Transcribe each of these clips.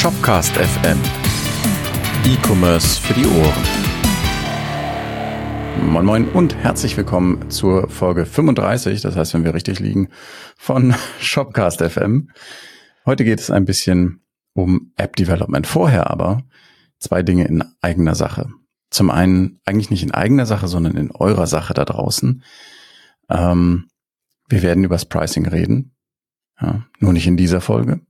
Shopcast FM. E-Commerce für die Ohren. Moin Moin und herzlich willkommen zur Folge 35, das heißt, wenn wir richtig liegen, von Shopcast FM. Heute geht es ein bisschen um App Development. Vorher aber zwei Dinge in eigener Sache. Zum einen eigentlich nicht in eigener Sache, sondern in eurer Sache da draußen. Ähm, wir werden übers Pricing reden. Ja, nur nicht in dieser Folge.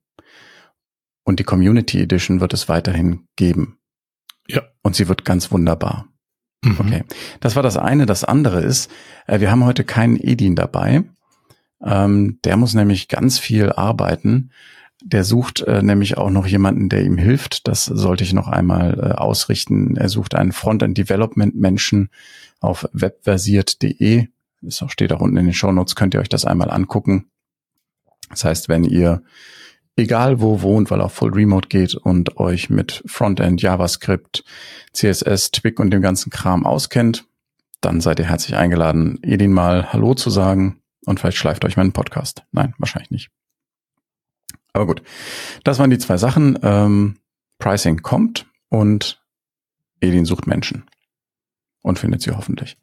Und die Community Edition wird es weiterhin geben. Ja. Und sie wird ganz wunderbar. Mhm. Okay. Das war das eine. Das andere ist, äh, wir haben heute keinen Edin dabei. Ähm, der muss nämlich ganz viel arbeiten. Der sucht äh, nämlich auch noch jemanden, der ihm hilft. Das sollte ich noch einmal äh, ausrichten. Er sucht einen Frontend-Development-Menschen auf webversiert.de. Das steht auch unten in den Show Notes. Könnt ihr euch das einmal angucken. Das heißt, wenn ihr egal wo wohnt, weil auch Full Remote geht und euch mit Frontend, JavaScript, CSS, Twig und dem ganzen Kram auskennt, dann seid ihr herzlich eingeladen, Edin mal Hallo zu sagen und vielleicht schleift euch meinen Podcast. Nein, wahrscheinlich nicht. Aber gut, das waren die zwei Sachen. Ähm, Pricing kommt und Edin sucht Menschen und findet sie hoffentlich.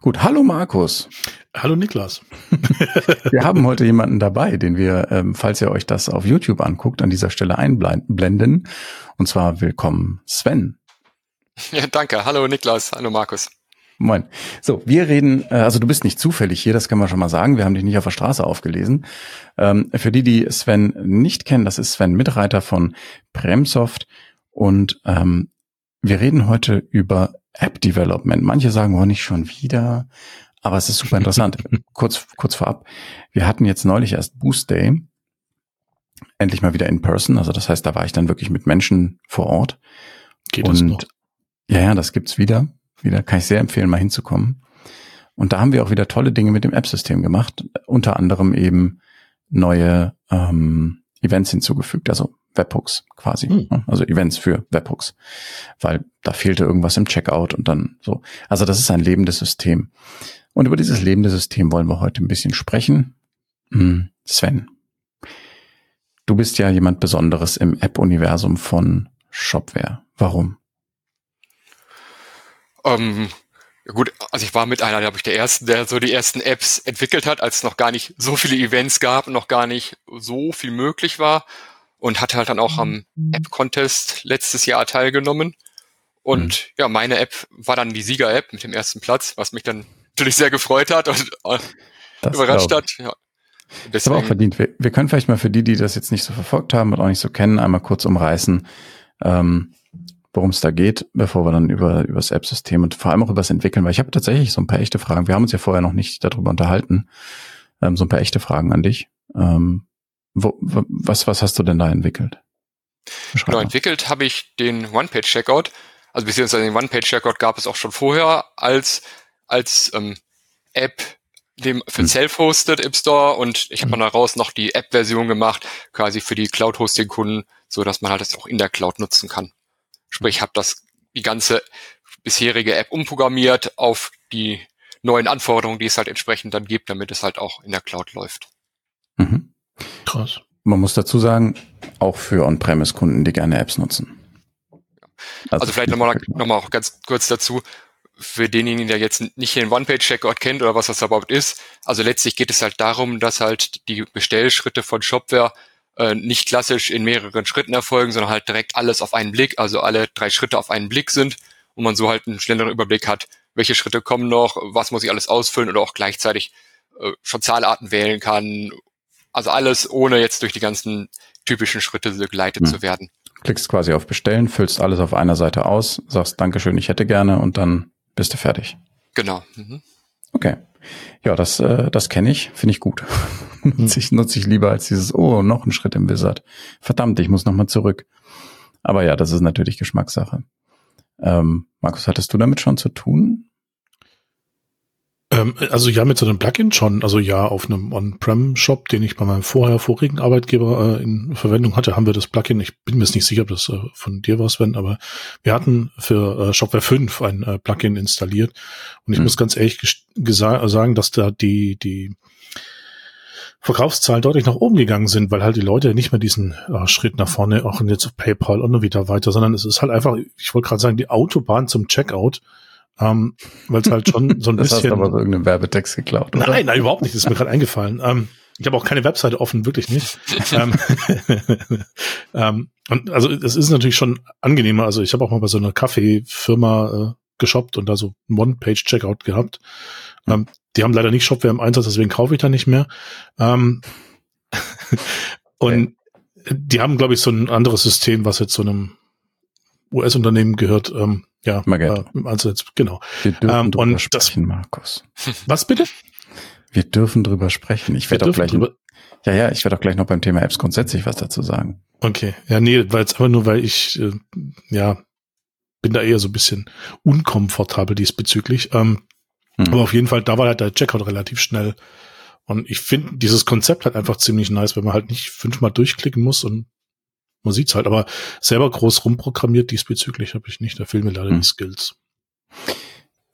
Gut, hallo Markus. Hallo Niklas. wir haben heute jemanden dabei, den wir, ähm, falls ihr euch das auf YouTube anguckt, an dieser Stelle einblenden. Und zwar willkommen Sven. Ja, danke. Hallo Niklas. Hallo Markus. Moin. So, wir reden, äh, also du bist nicht zufällig hier, das kann man schon mal sagen. Wir haben dich nicht auf der Straße aufgelesen. Ähm, für die, die Sven nicht kennen, das ist Sven Mitreiter von Bremsoft und ähm, wir reden heute über App Development. Manche sagen, oh, nicht schon wieder. Aber es ist super interessant. kurz, kurz vorab. Wir hatten jetzt neulich erst Boost Day. Endlich mal wieder in person. Also das heißt, da war ich dann wirklich mit Menschen vor Ort. Geht Und, das noch? Ja, ja, das gibt's wieder. Wieder kann ich sehr empfehlen, mal hinzukommen. Und da haben wir auch wieder tolle Dinge mit dem App-System gemacht. Unter anderem eben neue ähm, Events hinzugefügt. Also Webhooks quasi. Hm. Also Events für Webhooks. Weil da fehlte irgendwas im Checkout und dann so. Also das ist ein lebendes System. Und über dieses lebende System wollen wir heute ein bisschen sprechen. Hm, Sven, du bist ja jemand Besonderes im App-Universum von Shopware. Warum? Ähm, gut, also ich war mit einer, glaube ich, der ersten, der so die ersten Apps entwickelt hat, als es noch gar nicht so viele Events gab und noch gar nicht so viel möglich war und hatte halt dann auch am mhm. App-Contest letztes Jahr teilgenommen. Und mhm. ja, meine App war dann die Sieger-App mit dem ersten Platz, was mich dann natürlich sehr gefreut hat und äh, überrascht hat. Ja. Das aber auch verdient. Wir, wir, können vielleicht mal für die, die das jetzt nicht so verfolgt haben und auch nicht so kennen, einmal kurz umreißen, ähm, worum es da geht, bevor wir dann über, über das App-System und vor allem auch über das Entwickeln, weil ich habe tatsächlich so ein paar echte Fragen. Wir haben uns ja vorher noch nicht darüber unterhalten. Ähm, so ein paar echte Fragen an dich. Ähm, wo, was, was hast du denn da entwickelt? Genau, entwickelt habe ich den One-Page-Checkout. Also beziehungsweise den One-Page-Checkout gab es auch schon vorher als, als ähm, App dem für hm. Self-Hosted im Store und ich habe hm. daraus noch die App-Version gemacht, quasi für die Cloud-Hosting-Kunden, so dass man halt das auch in der Cloud nutzen kann. Sprich, habe das die ganze bisherige App umprogrammiert auf die neuen Anforderungen, die es halt entsprechend dann gibt, damit es halt auch in der Cloud läuft. Mhm. Krass. Man muss dazu sagen, auch für On-Premise-Kunden, die gerne Apps nutzen. Also, also vielleicht nochmal noch mal auch ganz kurz dazu, für denjenigen, der jetzt nicht den One-Page-Checkout kennt oder was das überhaupt ist. Also letztlich geht es halt darum, dass halt die Bestellschritte von Shopware äh, nicht klassisch in mehreren Schritten erfolgen, sondern halt direkt alles auf einen Blick, also alle drei Schritte auf einen Blick sind und man so halt einen schnelleren Überblick hat, welche Schritte kommen noch, was muss ich alles ausfüllen oder auch gleichzeitig äh, schon Zahlarten wählen kann also alles ohne jetzt durch die ganzen typischen Schritte begleitet hm. zu werden. Klickst quasi auf Bestellen, füllst alles auf einer Seite aus, sagst Dankeschön, ich hätte gerne und dann bist du fertig. Genau. Mhm. Okay. Ja, das, äh, das kenne ich, finde ich gut. nutze, ich, nutze ich lieber als dieses, oh, noch ein Schritt im Wizard. Verdammt, ich muss nochmal zurück. Aber ja, das ist natürlich Geschmackssache. Ähm, Markus, hattest du damit schon zu tun? Ähm, also ja, mit so einem Plugin schon. Also ja, auf einem On-Prem-Shop, den ich bei meinem vorher vorigen Arbeitgeber äh, in Verwendung hatte, haben wir das Plugin. Ich bin mir jetzt nicht sicher, ob das äh, von dir war, Sven, aber wir hatten für äh, Shopware 5 ein äh, Plugin installiert. Und ich mhm. muss ganz ehrlich sagen, dass da die, die Verkaufszahlen deutlich nach oben gegangen sind, weil halt die Leute nicht mehr diesen äh, Schritt nach vorne, auch jetzt auf PayPal und wieder weiter, sondern es ist halt einfach, ich wollte gerade sagen, die Autobahn zum Checkout, ähm, weil es halt schon so ein das bisschen. Hast aber so irgendeinen Werbetext geklaut, oder? Nein, nein, überhaupt nicht. Das ist mir gerade eingefallen. Ähm, ich habe auch keine Webseite offen, wirklich nicht. ähm, ähm, und also es ist natürlich schon angenehmer. Also ich habe auch mal bei so einer Kaffeefirma äh, geshoppt und da so ein One-Page-Checkout gehabt. Ähm, die haben leider nicht Shopware im Einsatz, deswegen kaufe ich da nicht mehr. Ähm, und okay. die haben, glaube ich, so ein anderes System, was jetzt so einem US-Unternehmen gehört. Ähm, ja, Magento. Äh, also jetzt, genau. Wir dürfen ähm, drüber sprechen, das, Markus. Was bitte? Wir dürfen drüber sprechen. Ich werde auch gleich. Drüber, ja, ja, ich werde auch gleich noch beim Thema Apps grundsätzlich was dazu sagen. Okay. Ja, nee, weil es aber nur, weil ich, äh, ja, bin da eher so ein bisschen unkomfortabel diesbezüglich. Ähm, hm. Aber auf jeden Fall, da war halt der Checkout relativ schnell. Und ich finde dieses Konzept halt einfach ziemlich nice, wenn man halt nicht fünfmal durchklicken muss und man sieht's halt. Aber selber groß rumprogrammiert diesbezüglich habe ich nicht. Da fehlen mir leider hm. die Skills.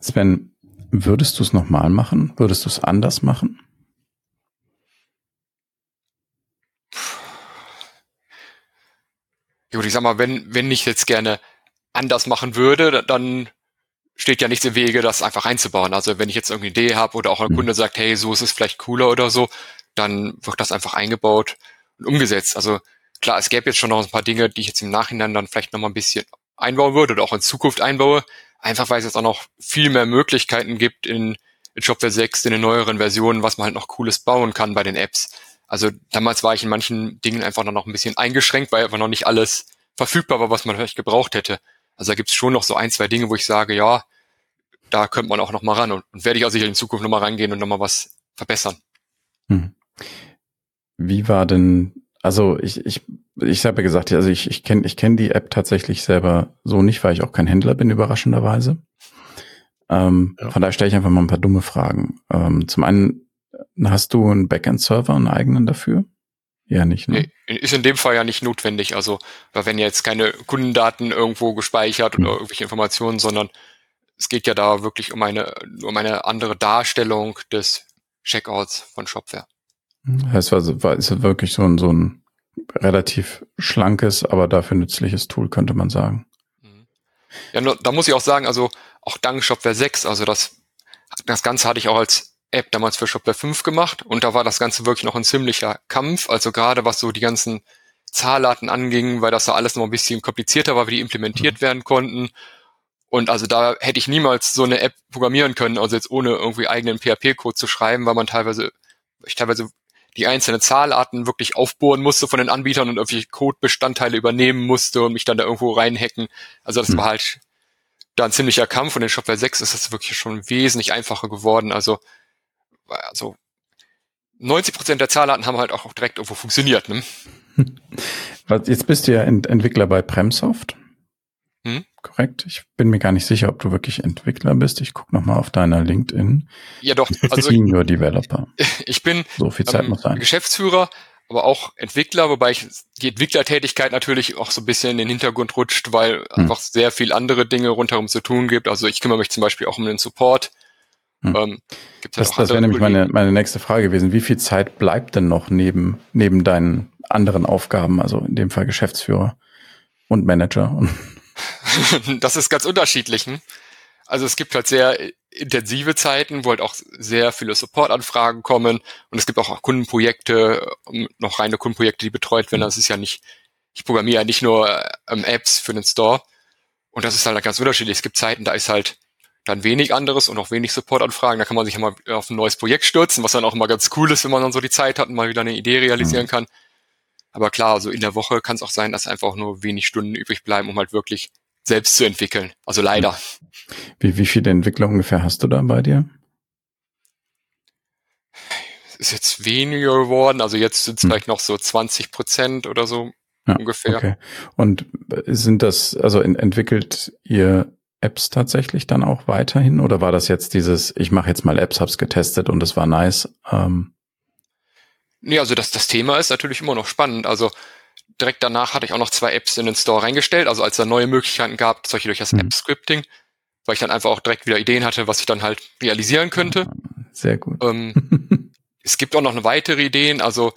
Sven, würdest du es nochmal machen? Würdest du es anders machen? Gut, ich sag mal, wenn, wenn ich jetzt gerne anders machen würde, dann steht ja nichts im Wege, das einfach einzubauen. Also wenn ich jetzt irgendwie eine Idee habe oder auch ein mhm. Kunde sagt, hey, so ist es vielleicht cooler oder so, dann wird das einfach eingebaut und umgesetzt. Also klar, es gäbe jetzt schon noch ein paar Dinge, die ich jetzt im Nachhinein dann vielleicht noch mal ein bisschen einbauen würde oder auch in Zukunft einbaue, einfach weil es jetzt auch noch viel mehr Möglichkeiten gibt in, in Shopware 6, in den neueren Versionen, was man halt noch Cooles bauen kann bei den Apps. Also damals war ich in manchen Dingen einfach noch ein bisschen eingeschränkt, weil einfach noch nicht alles verfügbar war, was man vielleicht gebraucht hätte. Also da gibt's schon noch so ein, zwei Dinge, wo ich sage, ja, da könnte man auch noch mal ran und, und werde ich auch sicher in Zukunft noch mal rangehen und noch mal was verbessern. Hm. Wie war denn, also ich, ich, ich habe ja gesagt, also ich, ich kenne ich kenn die App tatsächlich selber so nicht, weil ich auch kein Händler bin, überraschenderweise. Ähm, ja. Von daher stelle ich einfach mal ein paar dumme Fragen. Ähm, zum einen, hast du einen Backend-Server, einen eigenen dafür? Ja, nicht, ne? Nee, ist in dem Fall ja nicht notwendig. Also, weil wenn jetzt keine Kundendaten irgendwo gespeichert hm. oder irgendwelche Informationen, sondern es geht ja da wirklich um eine, um eine andere Darstellung des Checkouts von Shopware. Es war, war, ist wirklich so ein, so ein relativ schlankes, aber dafür nützliches Tool, könnte man sagen. Mhm. Ja, da muss ich auch sagen, also auch dank Shopware 6, also das, das Ganze hatte ich auch als App damals für Shopware 5 gemacht und da war das Ganze wirklich noch ein ziemlicher Kampf. Also gerade was so die ganzen Zahlarten anging, weil das da alles noch ein bisschen komplizierter war, wie die implementiert mhm. werden konnten. Und also da hätte ich niemals so eine App programmieren können, also jetzt ohne irgendwie eigenen PHP-Code zu schreiben, weil man teilweise, ich teilweise die einzelnen Zahlarten wirklich aufbohren musste von den Anbietern und irgendwie Codebestandteile übernehmen musste und mich dann da irgendwo reinhacken. Also das hm. war halt da ein ziemlicher Kampf und in Shopware 6 ist das wirklich schon wesentlich einfacher geworden. Also also 90 Prozent der Zahlarten haben halt auch direkt irgendwo funktioniert. Ne? Jetzt bist du ja Entwickler bei Premsoft. Korrekt. Ich bin mir gar nicht sicher, ob du wirklich Entwickler bist. Ich gucke nochmal auf deiner LinkedIn. Ja, doch. Also Senior Developer. Ich bin so viel Zeit ähm, muss sein. Geschäftsführer, aber auch Entwickler, wobei ich die Entwicklertätigkeit natürlich auch so ein bisschen in den Hintergrund rutscht, weil hm. einfach sehr viel andere Dinge rundherum zu tun gibt. Also ich kümmere mich zum Beispiel auch um den Support hm. Ähm, halt das das wäre nämlich meine, meine nächste Frage gewesen. Wie viel Zeit bleibt denn noch neben, neben deinen anderen Aufgaben, also in dem Fall Geschäftsführer und Manager? das ist ganz unterschiedlich. Hm? Also es gibt halt sehr intensive Zeiten, wo halt auch sehr viele Supportanfragen kommen und es gibt auch Kundenprojekte, noch reine Kundenprojekte, die betreut werden. Das ist ja nicht, ich programmiere ja nicht nur ähm, Apps für den Store und das ist halt ganz unterschiedlich. Es gibt Zeiten, da ist halt dann wenig anderes und auch wenig Supportanfragen. Da kann man sich ja mal auf ein neues Projekt stürzen, was dann auch immer ganz cool ist, wenn man dann so die Zeit hat und mal wieder eine Idee realisieren mhm. kann. Aber klar, also in der Woche kann es auch sein, dass einfach nur wenig Stunden übrig bleiben, um halt wirklich selbst zu entwickeln. Also leider. Wie, wie viele Entwickler ungefähr hast du da bei dir? Es ist jetzt weniger geworden. Also jetzt sind es hm. vielleicht noch so 20 Prozent oder so ja, ungefähr. Okay. Und sind das, also entwickelt ihr Apps tatsächlich dann auch weiterhin? Oder war das jetzt dieses, ich mache jetzt mal Apps, hab's getestet und es war nice? Ähm nee, also das, das Thema ist natürlich immer noch spannend. Also direkt danach hatte ich auch noch zwei Apps in den Store reingestellt, also als da neue Möglichkeiten gab, solche durch das mhm. App-Scripting, weil ich dann einfach auch direkt wieder Ideen hatte, was ich dann halt realisieren könnte. Sehr gut. Ähm, es gibt auch noch eine weitere Ideen, also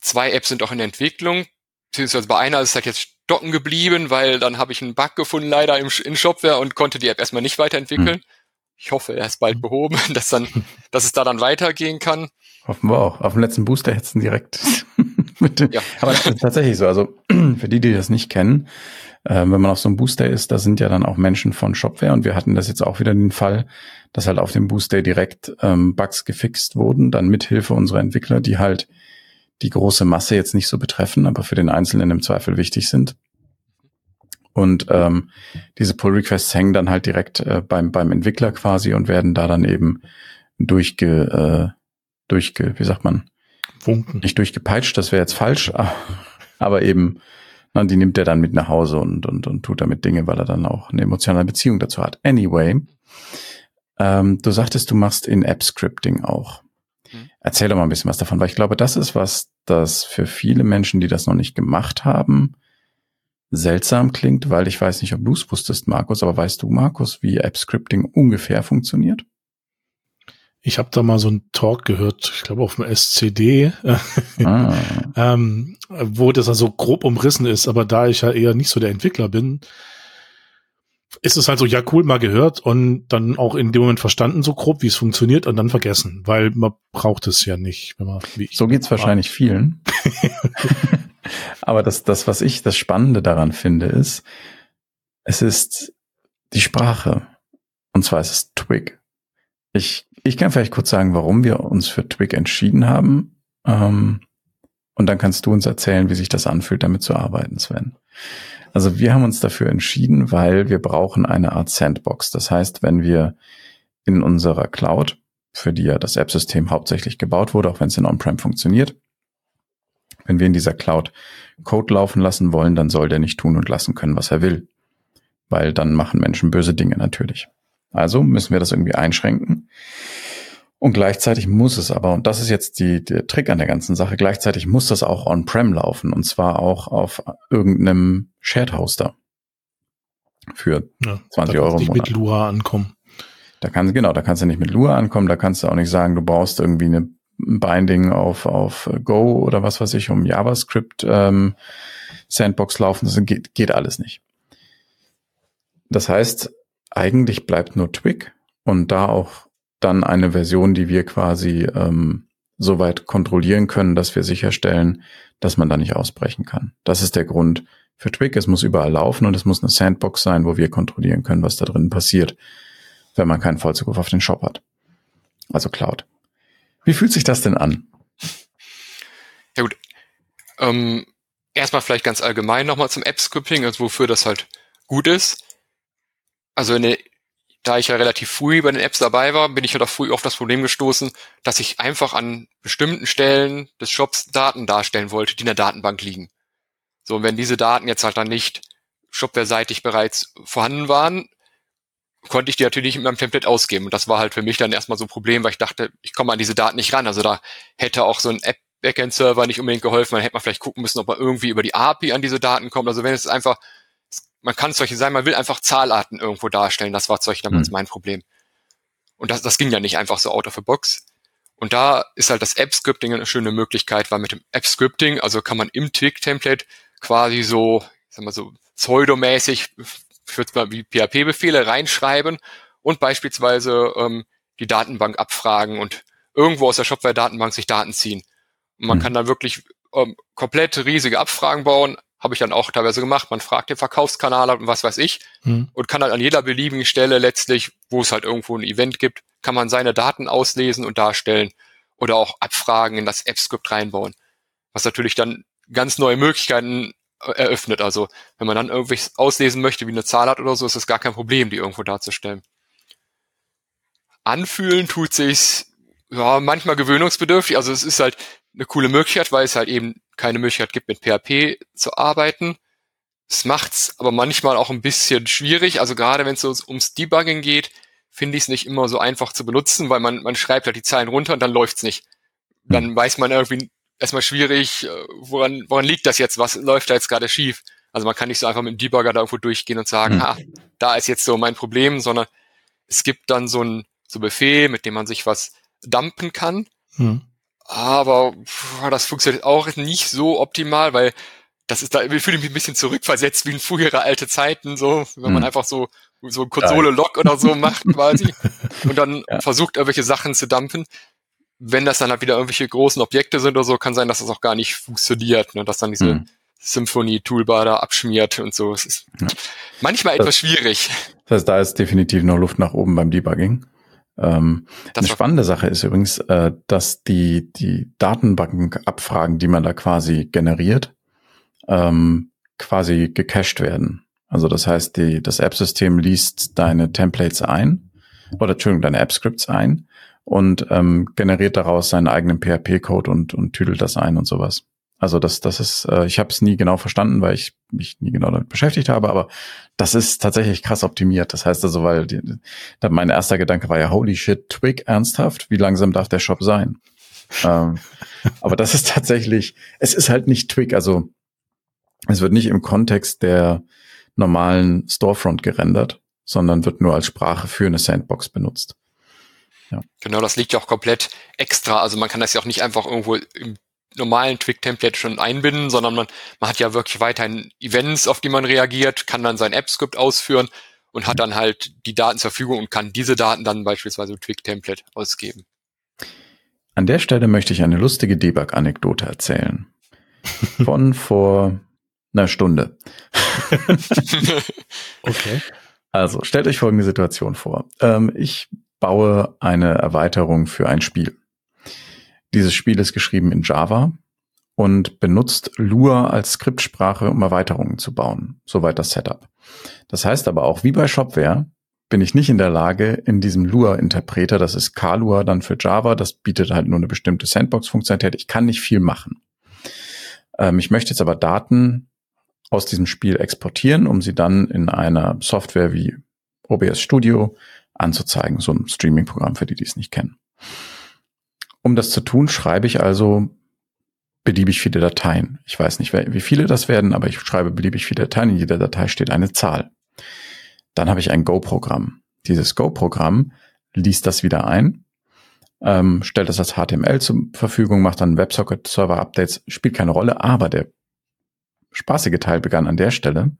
zwei Apps sind auch in der Entwicklung, beziehungsweise bei einer ist es halt jetzt stocken geblieben, weil dann habe ich einen Bug gefunden leider im, in Shopware und konnte die App erstmal nicht weiterentwickeln. Hm. Ich hoffe, er ist bald behoben, dass dann, dass es da dann weitergehen kann. Hoffen wir auch. Auf dem letzten Booster hetzen direkt. ja. Aber das ist tatsächlich so. Also für die, die das nicht kennen, äh, wenn man auf so einem Booster ist, da sind ja dann auch Menschen von Shopware und wir hatten das jetzt auch wieder den Fall, dass halt auf dem Booster direkt ähm, Bugs gefixt wurden, dann mithilfe unserer Entwickler, die halt die große Masse jetzt nicht so betreffen, aber für den Einzelnen im Zweifel wichtig sind. Und ähm, diese Pull Requests hängen dann halt direkt äh, beim, beim Entwickler quasi und werden da dann eben durchge, äh, durchge, wie sagt man? Funken. Nicht durchgepeitscht, das wäre jetzt falsch, aber eben, na, die nimmt er dann mit nach Hause und, und, und tut damit Dinge, weil er dann auch eine emotionale Beziehung dazu hat. Anyway, ähm, du sagtest, du machst in App-Scripting auch. Mhm. Erzähl doch mal ein bisschen was davon, weil ich glaube, das ist was, das für viele Menschen, die das noch nicht gemacht haben, seltsam klingt, weil ich weiß nicht, ob du es wusstest, Markus, aber weißt du, Markus, wie App-Scripting ungefähr funktioniert? Ich habe da mal so einen Talk gehört, ich glaube auf dem SCD, ah. ähm, wo das also grob umrissen ist, aber da ich ja eher nicht so der Entwickler bin, ist es halt so, ja cool, mal gehört und dann auch in dem Moment verstanden, so grob, wie es funktioniert und dann vergessen, weil man braucht es ja nicht. Wenn man, wie so geht's wahrscheinlich vielen. Aber das, das, was ich das Spannende daran finde, ist, es ist die Sprache. Und zwar ist es Twig. Ich, ich kann vielleicht kurz sagen, warum wir uns für Twig entschieden haben. Ähm, und dann kannst du uns erzählen, wie sich das anfühlt, damit zu arbeiten, Sven. Also wir haben uns dafür entschieden, weil wir brauchen eine Art Sandbox. Das heißt, wenn wir in unserer Cloud, für die ja das App-System hauptsächlich gebaut wurde, auch wenn es in On-Prem funktioniert, wenn wir in dieser Cloud Code laufen lassen wollen, dann soll der nicht tun und lassen können, was er will. Weil dann machen Menschen böse Dinge natürlich. Also müssen wir das irgendwie einschränken. Und gleichzeitig muss es aber, und das ist jetzt die, der Trick an der ganzen Sache, gleichzeitig muss das auch on-prem laufen und zwar auch auf irgendeinem Shared Hoster für ja, 20 Euro im Monat. mit Lua ankommen. Da kannst genau, da kannst du nicht mit Lua ankommen, da kannst du auch nicht sagen, du brauchst irgendwie eine Binding auf, auf Go oder was weiß ich, um JavaScript ähm, Sandbox laufen, das geht, geht alles nicht. Das heißt, eigentlich bleibt nur Twig und da auch dann eine Version, die wir quasi ähm, soweit kontrollieren können, dass wir sicherstellen, dass man da nicht ausbrechen kann. Das ist der Grund für Twig. Es muss überall laufen und es muss eine Sandbox sein, wo wir kontrollieren können, was da drin passiert, wenn man keinen Vollzugriff auf den Shop hat. Also Cloud. Wie fühlt sich das denn an? Ja gut. Ähm, erstmal vielleicht ganz allgemein nochmal zum App-Scripting, also wofür das halt gut ist. Also eine da ich ja relativ früh bei den Apps dabei war, bin ich halt auch früh auf das Problem gestoßen, dass ich einfach an bestimmten Stellen des Shops Daten darstellen wollte, die in der Datenbank liegen. So, und wenn diese Daten jetzt halt dann nicht shopware-seitig bereits vorhanden waren, konnte ich die natürlich nicht mit meinem Template ausgeben. Und das war halt für mich dann erstmal so ein Problem, weil ich dachte, ich komme an diese Daten nicht ran. Also da hätte auch so ein App-Backend-Server nicht unbedingt geholfen. Man hätte man vielleicht gucken müssen, ob man irgendwie über die API an diese Daten kommt. Also wenn es einfach man kann solche sein, man will einfach Zahlarten irgendwo darstellen. Das war solche damals mhm. mein Problem. Und das, das ging ja nicht einfach so out of the box. Und da ist halt das App-Scripting eine schöne Möglichkeit, weil mit dem App-Scripting, also kann man im Twig-Template quasi so, sag mal so, pseudomäßig, ich würde mal wie PHP-Befehle reinschreiben und beispielsweise ähm, die Datenbank abfragen und irgendwo aus der Shopware-Datenbank sich Daten ziehen. Und man mhm. kann dann wirklich ähm, komplett riesige Abfragen bauen, habe ich dann auch teilweise gemacht. Man fragt den Verkaufskanal und was weiß ich mhm. und kann dann an jeder beliebigen Stelle letztlich, wo es halt irgendwo ein Event gibt, kann man seine Daten auslesen und darstellen oder auch Abfragen in das App-Script reinbauen. Was natürlich dann ganz neue Möglichkeiten äh, eröffnet. Also wenn man dann irgendwie auslesen möchte, wie eine Zahl hat oder so, ist es gar kein Problem, die irgendwo darzustellen. Anfühlen tut sich's ja manchmal gewöhnungsbedürftig. Also es ist halt eine coole Möglichkeit, weil es halt eben keine Möglichkeit gibt, mit PHP zu arbeiten. Es macht's aber manchmal auch ein bisschen schwierig. Also gerade wenn es so ums Debugging geht, finde ich es nicht immer so einfach zu benutzen, weil man, man schreibt halt die Zahlen runter und dann läuft's nicht. Dann hm. weiß man irgendwie erstmal schwierig, äh, woran, woran liegt das jetzt? Was läuft da jetzt gerade schief? Also man kann nicht so einfach mit dem Debugger da irgendwo durchgehen und sagen, mhm. ah, da ist jetzt so mein Problem, sondern es gibt dann so ein so Befehl, mit dem man sich was dumpen kann. Mhm aber das funktioniert auch nicht so optimal, weil das ist da, ich fühle mich ein bisschen zurückversetzt wie in frühere alte Zeiten, so, wenn man hm. einfach so, so ein Konsole-Lock oder so macht quasi und dann ja. versucht, irgendwelche Sachen zu dumpen. Wenn das dann halt wieder irgendwelche großen Objekte sind oder so, kann sein, dass das auch gar nicht funktioniert, ne, dass dann diese hm. Symphony-Toolbar da abschmiert und so. Es ist ja. manchmal das, etwas schwierig. Das heißt, da ist definitiv noch Luft nach oben beim Debugging. Ähm, eine spannende Sache ist übrigens, äh, dass die, die Datenbankenabfragen, die man da quasi generiert, ähm, quasi gecached werden. Also das heißt, die, das App-System liest deine Templates ein oder Entschuldigung, deine App-Scripts ein und ähm, generiert daraus seinen eigenen PHP-Code und, und tüdelt das ein und sowas. Also das, das ist, äh, ich habe es nie genau verstanden, weil ich mich nie genau damit beschäftigt habe, aber das ist tatsächlich krass optimiert. Das heißt also, weil die, da mein erster Gedanke war ja, holy shit, Twig, ernsthaft, wie langsam darf der Shop sein? ähm, aber das ist tatsächlich, es ist halt nicht Twig, also es wird nicht im Kontext der normalen Storefront gerendert, sondern wird nur als Sprache für eine Sandbox benutzt. Ja. Genau, das liegt ja auch komplett extra. Also man kann das ja auch nicht einfach irgendwo im normalen Twig-Template schon einbinden, sondern man, man hat ja wirklich weiterhin Events, auf die man reagiert, kann dann sein App-Script ausführen und hat dann halt die Daten zur Verfügung und kann diese Daten dann beispielsweise im Twig-Template ausgeben. An der Stelle möchte ich eine lustige Debug-Anekdote erzählen. Von vor einer Stunde. okay. Also, stellt euch folgende Situation vor. Ähm, ich baue eine Erweiterung für ein Spiel. Dieses Spiel ist geschrieben in Java und benutzt Lua als Skriptsprache, um Erweiterungen zu bauen. Soweit das Setup. Das heißt aber auch, wie bei Shopware, bin ich nicht in der Lage, in diesem Lua-Interpreter, das ist Kalua dann für Java, das bietet halt nur eine bestimmte Sandbox-Funktionalität. Ich kann nicht viel machen. Ähm, ich möchte jetzt aber Daten aus diesem Spiel exportieren, um sie dann in einer Software wie OBS Studio anzuzeigen, so ein Streaming-Programm für die, die es nicht kennen. Um das zu tun, schreibe ich also beliebig viele Dateien. Ich weiß nicht, wie viele das werden, aber ich schreibe beliebig viele Dateien. In jeder Datei steht eine Zahl. Dann habe ich ein Go-Programm. Dieses Go-Programm liest das wieder ein, ähm, stellt das als HTML zur Verfügung, macht dann WebSocket-Server-Updates, spielt keine Rolle, aber der spaßige Teil begann an der Stelle.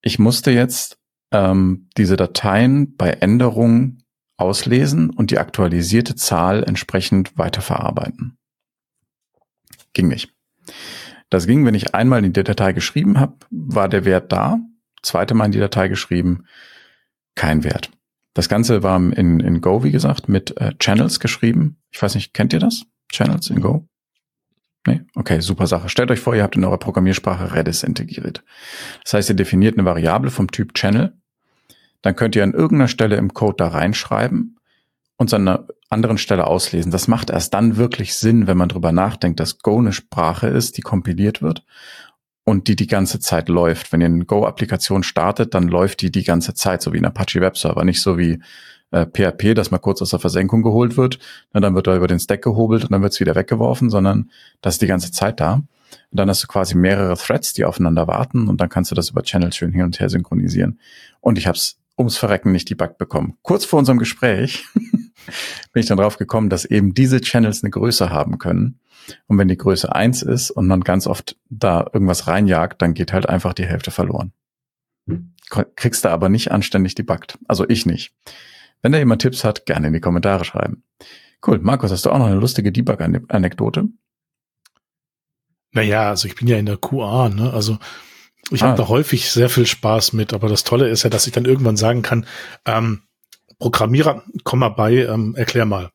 Ich musste jetzt ähm, diese Dateien bei Änderungen auslesen und die aktualisierte Zahl entsprechend weiterverarbeiten. Ging nicht. Das ging, wenn ich einmal in die Datei geschrieben habe, war der Wert da. Zweite Mal in die Datei geschrieben, kein Wert. Das Ganze war in, in Go, wie gesagt, mit äh, Channels geschrieben. Ich weiß nicht, kennt ihr das? Channels in Go? Nee? Okay, super Sache. Stellt euch vor, ihr habt in eurer Programmiersprache Redis integriert. Das heißt, ihr definiert eine Variable vom Typ Channel dann könnt ihr an irgendeiner Stelle im Code da reinschreiben und an einer anderen Stelle auslesen. Das macht erst dann wirklich Sinn, wenn man drüber nachdenkt, dass Go eine Sprache ist, die kompiliert wird und die die ganze Zeit läuft. Wenn ihr eine Go-Applikation startet, dann läuft die die ganze Zeit, so wie ein Apache Webserver, nicht so wie äh, PHP, dass mal kurz aus der Versenkung geholt wird, na, dann wird da über den Stack gehobelt und dann wird es wieder weggeworfen, sondern das ist die ganze Zeit da. Und dann hast du quasi mehrere Threads, die aufeinander warten und dann kannst du das über Channels schön hin und her synchronisieren. Und ich habe es ums Verrecken nicht debuggt bekommen. Kurz vor unserem Gespräch bin ich dann drauf gekommen, dass eben diese Channels eine Größe haben können. Und wenn die Größe eins ist und man ganz oft da irgendwas reinjagt, dann geht halt einfach die Hälfte verloren. Kriegst du aber nicht anständig debuggt. Also ich nicht. Wenn da jemand Tipps hat, gerne in die Kommentare schreiben. Cool. Markus, hast du auch noch eine lustige Debug-Anekdote? Naja, also ich bin ja in der QA, ne? Also ich ah. habe da häufig sehr viel Spaß mit, aber das Tolle ist ja, dass ich dann irgendwann sagen kann, ähm, Programmierer, komm mal bei, ähm, erklär mal.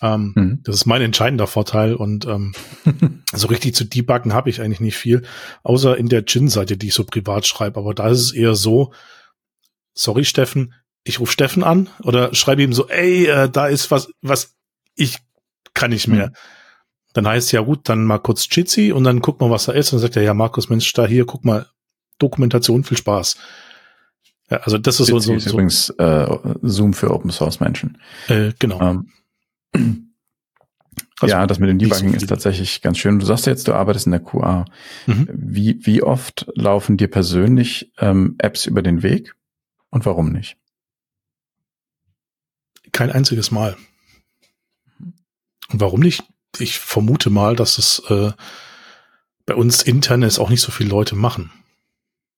Ähm, mhm. Das ist mein entscheidender Vorteil und ähm, so richtig zu debuggen habe ich eigentlich nicht viel, außer in der Gin-Seite, die ich so privat schreibe. Aber da ist es eher so, sorry Steffen, ich rufe Steffen an oder schreibe ihm so, ey, äh, da ist was, was ich kann nicht mehr. Mhm. Dann heißt ja gut, dann mal kurz Jitsi und dann guck mal, was da ist. Und dann sagt er, ja, Markus, Mensch, da hier, guck mal, Dokumentation, viel Spaß. Ja, also das ist so, so, so übrigens äh, Zoom für Open Source Menschen. Äh, genau. Ähm, also ja, das mit dem Debugging so ist tatsächlich ganz schön. Du sagst jetzt, du arbeitest in der QA. Mhm. Wie, wie oft laufen dir persönlich ähm, Apps über den Weg und warum nicht? Kein einziges Mal. Und warum nicht? ich vermute mal, dass es äh, bei uns intern es auch nicht so viele Leute machen.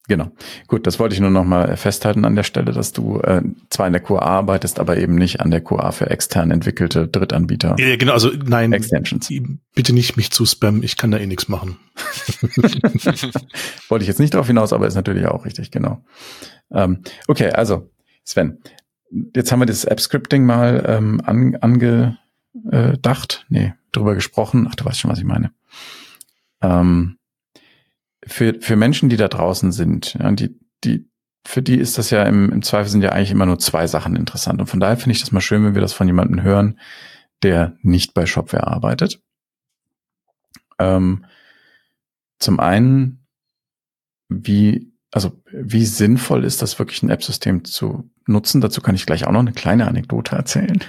Genau. Gut, das wollte ich nur noch mal festhalten an der Stelle, dass du äh, zwar in der QA arbeitest, aber eben nicht an der QA für extern entwickelte Drittanbieter. Ja, genau, also nein, Extensions. bitte nicht mich zu spammen, ich kann da eh nichts machen. wollte ich jetzt nicht darauf hinaus, aber ist natürlich auch richtig, genau. Ähm, okay, also Sven, jetzt haben wir das App-Scripting mal ähm, an, angedacht, nee, drüber gesprochen. Ach, du weißt schon, was ich meine. Ähm, für, für Menschen, die da draußen sind, ja, die, die, für die ist das ja im, im Zweifel sind ja eigentlich immer nur zwei Sachen interessant. Und von daher finde ich das mal schön, wenn wir das von jemandem hören, der nicht bei Shopware arbeitet. Ähm, zum einen, wie, also wie sinnvoll ist das wirklich ein App-System zu nutzen? Dazu kann ich gleich auch noch eine kleine Anekdote erzählen.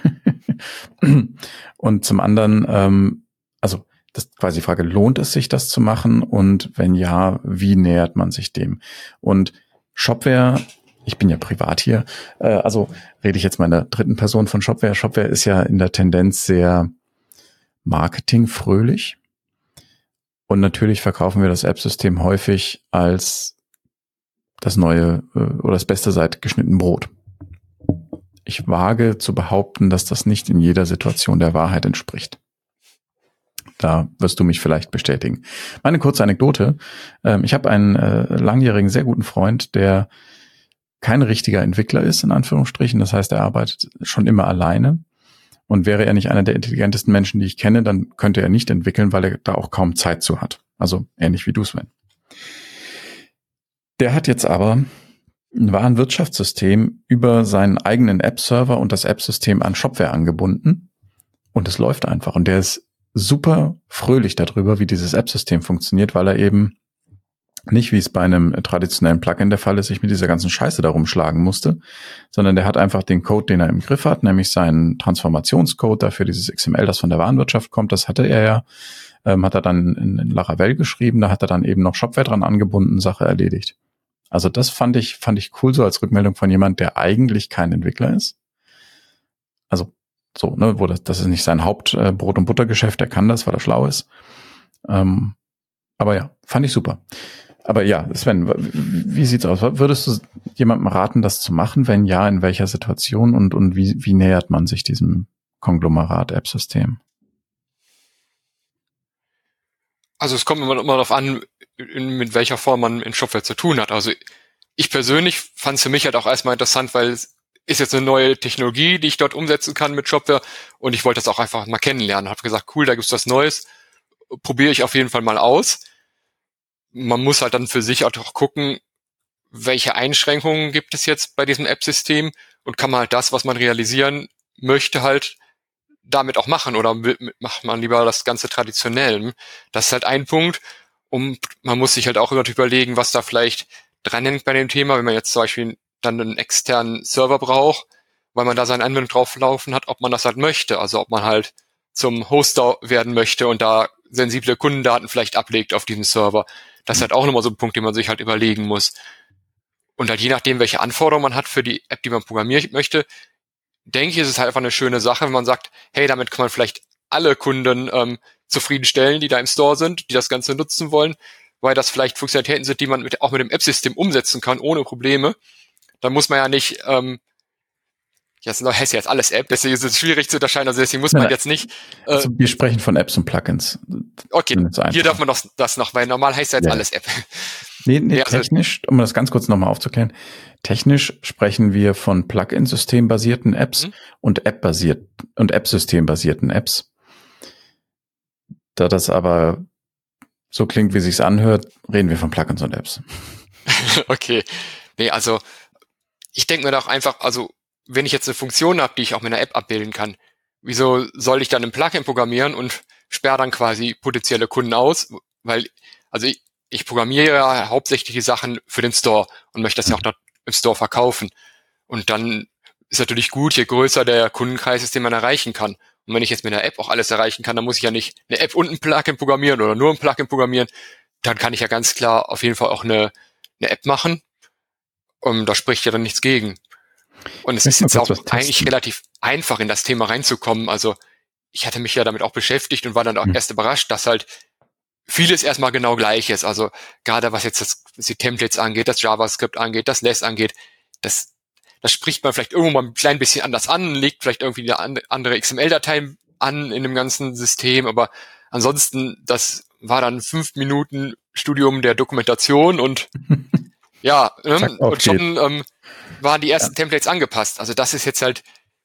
Und zum anderen, ähm, also das quasi die Frage, lohnt es sich, das zu machen? Und wenn ja, wie nähert man sich dem? Und Shopware, ich bin ja privat hier, äh, also rede ich jetzt mal in der dritten Person von Shopware. Shopware ist ja in der Tendenz sehr marketingfröhlich. Und natürlich verkaufen wir das App-System häufig als das neue äh, oder das Beste seit geschnitten Brot. Ich wage zu behaupten, dass das nicht in jeder Situation der Wahrheit entspricht. Da wirst du mich vielleicht bestätigen. Meine kurze Anekdote. Ähm, ich habe einen äh, langjährigen, sehr guten Freund, der kein richtiger Entwickler ist, in Anführungsstrichen. Das heißt, er arbeitet schon immer alleine. Und wäre er nicht einer der intelligentesten Menschen, die ich kenne, dann könnte er nicht entwickeln, weil er da auch kaum Zeit zu hat. Also ähnlich wie du, Sven. Der hat jetzt aber ein Warenwirtschaftssystem über seinen eigenen App-Server und das App-System an Shopware angebunden. Und es läuft einfach. Und der ist super fröhlich darüber, wie dieses App-System funktioniert, weil er eben nicht, wie es bei einem traditionellen Plugin der Fall ist, sich mit dieser ganzen Scheiße darum schlagen musste, sondern der hat einfach den Code, den er im Griff hat, nämlich seinen Transformationscode dafür dieses XML, das von der Warenwirtschaft kommt, das hatte er ja, ähm, hat er dann in, in Laravel geschrieben, da hat er dann eben noch Shopware dran angebunden, Sache erledigt. Also das fand ich, fand ich cool so als Rückmeldung von jemand, der eigentlich kein Entwickler ist. So, ne, wo das, das ist nicht sein Hauptbrot- äh, und Buttergeschäft, der kann das, weil er schlau ist. Ähm, aber ja, fand ich super. Aber ja, Sven, wie sieht's aus? Würdest du jemandem raten, das zu machen? Wenn ja, in welcher Situation und, und wie, wie nähert man sich diesem Konglomerat-App-System? Also es kommt immer, immer darauf an, mit welcher Form man in Shopware zu tun hat. Also ich persönlich fand es für mich halt auch erstmal interessant, weil ist jetzt eine neue Technologie, die ich dort umsetzen kann mit Shopware und ich wollte das auch einfach mal kennenlernen. Habe gesagt, cool, da gibt's was Neues, probiere ich auf jeden Fall mal aus. Man muss halt dann für sich auch gucken, welche Einschränkungen gibt es jetzt bei diesem App-System und kann man halt das, was man realisieren möchte, halt damit auch machen oder macht man lieber das Ganze traditionell. Das ist halt ein Punkt. Und man muss sich halt auch überlegen, was da vielleicht dran hängt bei dem Thema. Wenn man jetzt zum Beispiel dann einen externen Server braucht, weil man da seine Anwendung drauf laufen hat, ob man das halt möchte. Also ob man halt zum Hoster werden möchte und da sensible Kundendaten vielleicht ablegt auf diesem Server. Das ist halt auch nochmal so ein Punkt, den man sich halt überlegen muss. Und halt je nachdem, welche Anforderungen man hat für die App, die man programmieren möchte, denke ich, ist es halt einfach eine schöne Sache, wenn man sagt, hey, damit kann man vielleicht alle Kunden ähm, zufriedenstellen, die da im Store sind, die das Ganze nutzen wollen, weil das vielleicht Funktionalitäten sind, die man mit, auch mit dem App-System umsetzen kann, ohne Probleme dann muss man ja nicht, ähm, jetzt heißt ja jetzt alles App, deswegen ist es schwierig zu unterscheiden, also deswegen muss man Nein, jetzt nicht. Äh, also wir sprechen von Apps und Plugins. Okay, hier darf man doch das noch, weil normal heißt ja jetzt ja. alles App. Nee, nee, ja, also technisch, um das ganz kurz nochmal aufzuklären, technisch sprechen wir von Plugin-System-basierten Apps mhm. und App-basiert und App-System-basierten Apps. Da das aber so klingt, wie sich's anhört, reden wir von Plugins und Apps. okay. Nee, also ich denke mir doch einfach, also wenn ich jetzt eine Funktion habe, die ich auch mit einer App abbilden kann, wieso soll ich dann ein Plugin programmieren und sperre dann quasi potenzielle Kunden aus? Weil, also ich, ich programmiere ja hauptsächlich die Sachen für den Store und möchte das ja auch im Store verkaufen. Und dann ist natürlich gut, je größer der Kundenkreis ist, den man erreichen kann. Und wenn ich jetzt mit einer App auch alles erreichen kann, dann muss ich ja nicht eine App und ein Plugin programmieren oder nur ein Plugin programmieren. Dann kann ich ja ganz klar auf jeden Fall auch eine, eine App machen um, da spricht ja dann nichts gegen. Und es ist jetzt auch eigentlich relativ einfach, in das Thema reinzukommen. Also ich hatte mich ja damit auch beschäftigt und war dann auch mhm. erst überrascht, dass halt vieles erstmal genau gleich ist. Also gerade was jetzt das, die Templates angeht, das JavaScript angeht, das Less angeht, das, das spricht man vielleicht irgendwo mal ein klein bisschen anders an, legt vielleicht irgendwie eine andere XML-Datei an in dem ganzen System, aber ansonsten, das war dann fünf Minuten Studium der Dokumentation und ja, ähm, und schon ähm, waren die ersten ja. Templates angepasst. Also das ist jetzt halt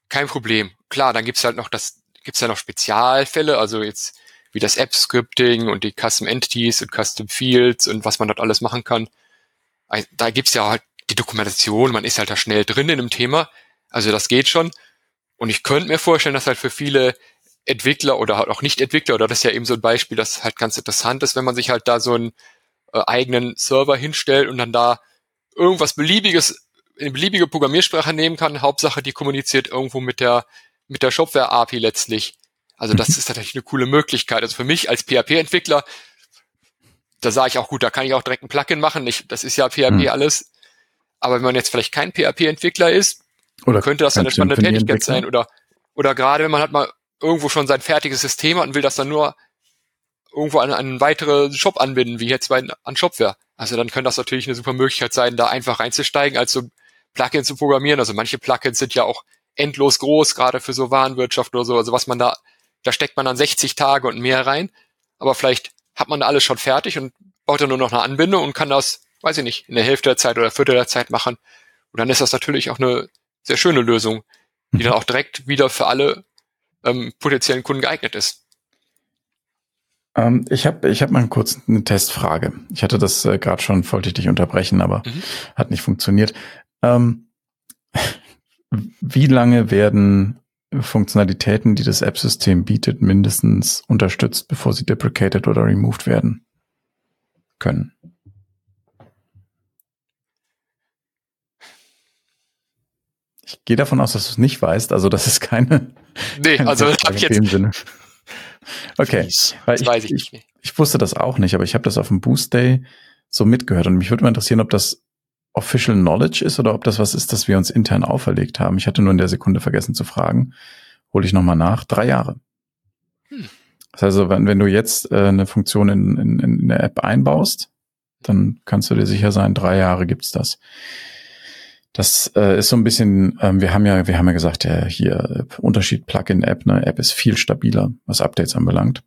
kein Problem. Klar, dann gibt's halt noch das, gibt's ja noch Spezialfälle, also jetzt wie das App-Scripting und die Custom Entities und Custom Fields und was man dort alles machen kann. Da gibt's ja halt die Dokumentation, man ist halt da schnell drin in dem Thema. Also das geht schon. Und ich könnte mir vorstellen, dass halt für viele Entwickler oder halt auch Nicht-Entwickler, oder das ist ja eben so ein Beispiel, das halt ganz interessant ist, wenn man sich halt da so einen äh, eigenen Server hinstellt und dann da irgendwas beliebiges, eine beliebige Programmiersprache nehmen kann. Hauptsache, die kommuniziert irgendwo mit der, mit der Shopware-API letztlich. Also das mhm. ist natürlich eine coole Möglichkeit. Also für mich als PHP-Entwickler, da sage ich auch gut, da kann ich auch direkt ein Plugin machen. Ich, das ist ja PHP mhm. alles. Aber wenn man jetzt vielleicht kein PHP-Entwickler ist, oder könnte das eine spannende Tätigkeit sein. Oder, oder gerade wenn man hat mal irgendwo schon sein fertiges System hat und will das dann nur irgendwo an einen weiteren Shop anbinden, wie jetzt bei an Shopware. Also dann könnte das natürlich eine super Möglichkeit sein, da einfach reinzusteigen, als so Plugin zu programmieren. Also manche Plugins sind ja auch endlos groß, gerade für so Warenwirtschaft oder so. Also was man da, da steckt man dann 60 Tage und mehr rein. Aber vielleicht hat man da alles schon fertig und baut dann nur noch eine Anbindung und kann das, weiß ich nicht, in der Hälfte der Zeit oder Viertel der Zeit machen. Und dann ist das natürlich auch eine sehr schöne Lösung, die dann auch direkt wieder für alle ähm, potenziellen Kunden geeignet ist. Ähm, ich habe ich hab mal kurz eine Testfrage. Ich hatte das äh, gerade schon, wollte ich dich unterbrechen, aber mhm. hat nicht funktioniert. Ähm, wie lange werden Funktionalitäten, die das App-System bietet, mindestens unterstützt, bevor sie deprecated oder removed werden können? Ich gehe davon aus, dass du es nicht weißt, also das ist keine. Nee, keine also habe ich jetzt. Sinne. Okay, weil ich, weiß ich, ich, ich, wusste das auch nicht, aber ich habe das auf dem Boost Day so mitgehört und mich würde mal interessieren, ob das Official Knowledge ist oder ob das was ist, das wir uns intern auferlegt haben. Ich hatte nur in der Sekunde vergessen zu fragen. Hole ich nochmal nach. Drei Jahre. Hm. Das heißt also, wenn, wenn du jetzt äh, eine Funktion in, in, in der App einbaust, dann kannst du dir sicher sein, drei Jahre gibt's das. Das äh, ist so ein bisschen, ähm, wir haben ja, wir haben ja gesagt, ja, hier äh, Unterschied Plugin-App, ne, App ist viel stabiler, was Updates anbelangt.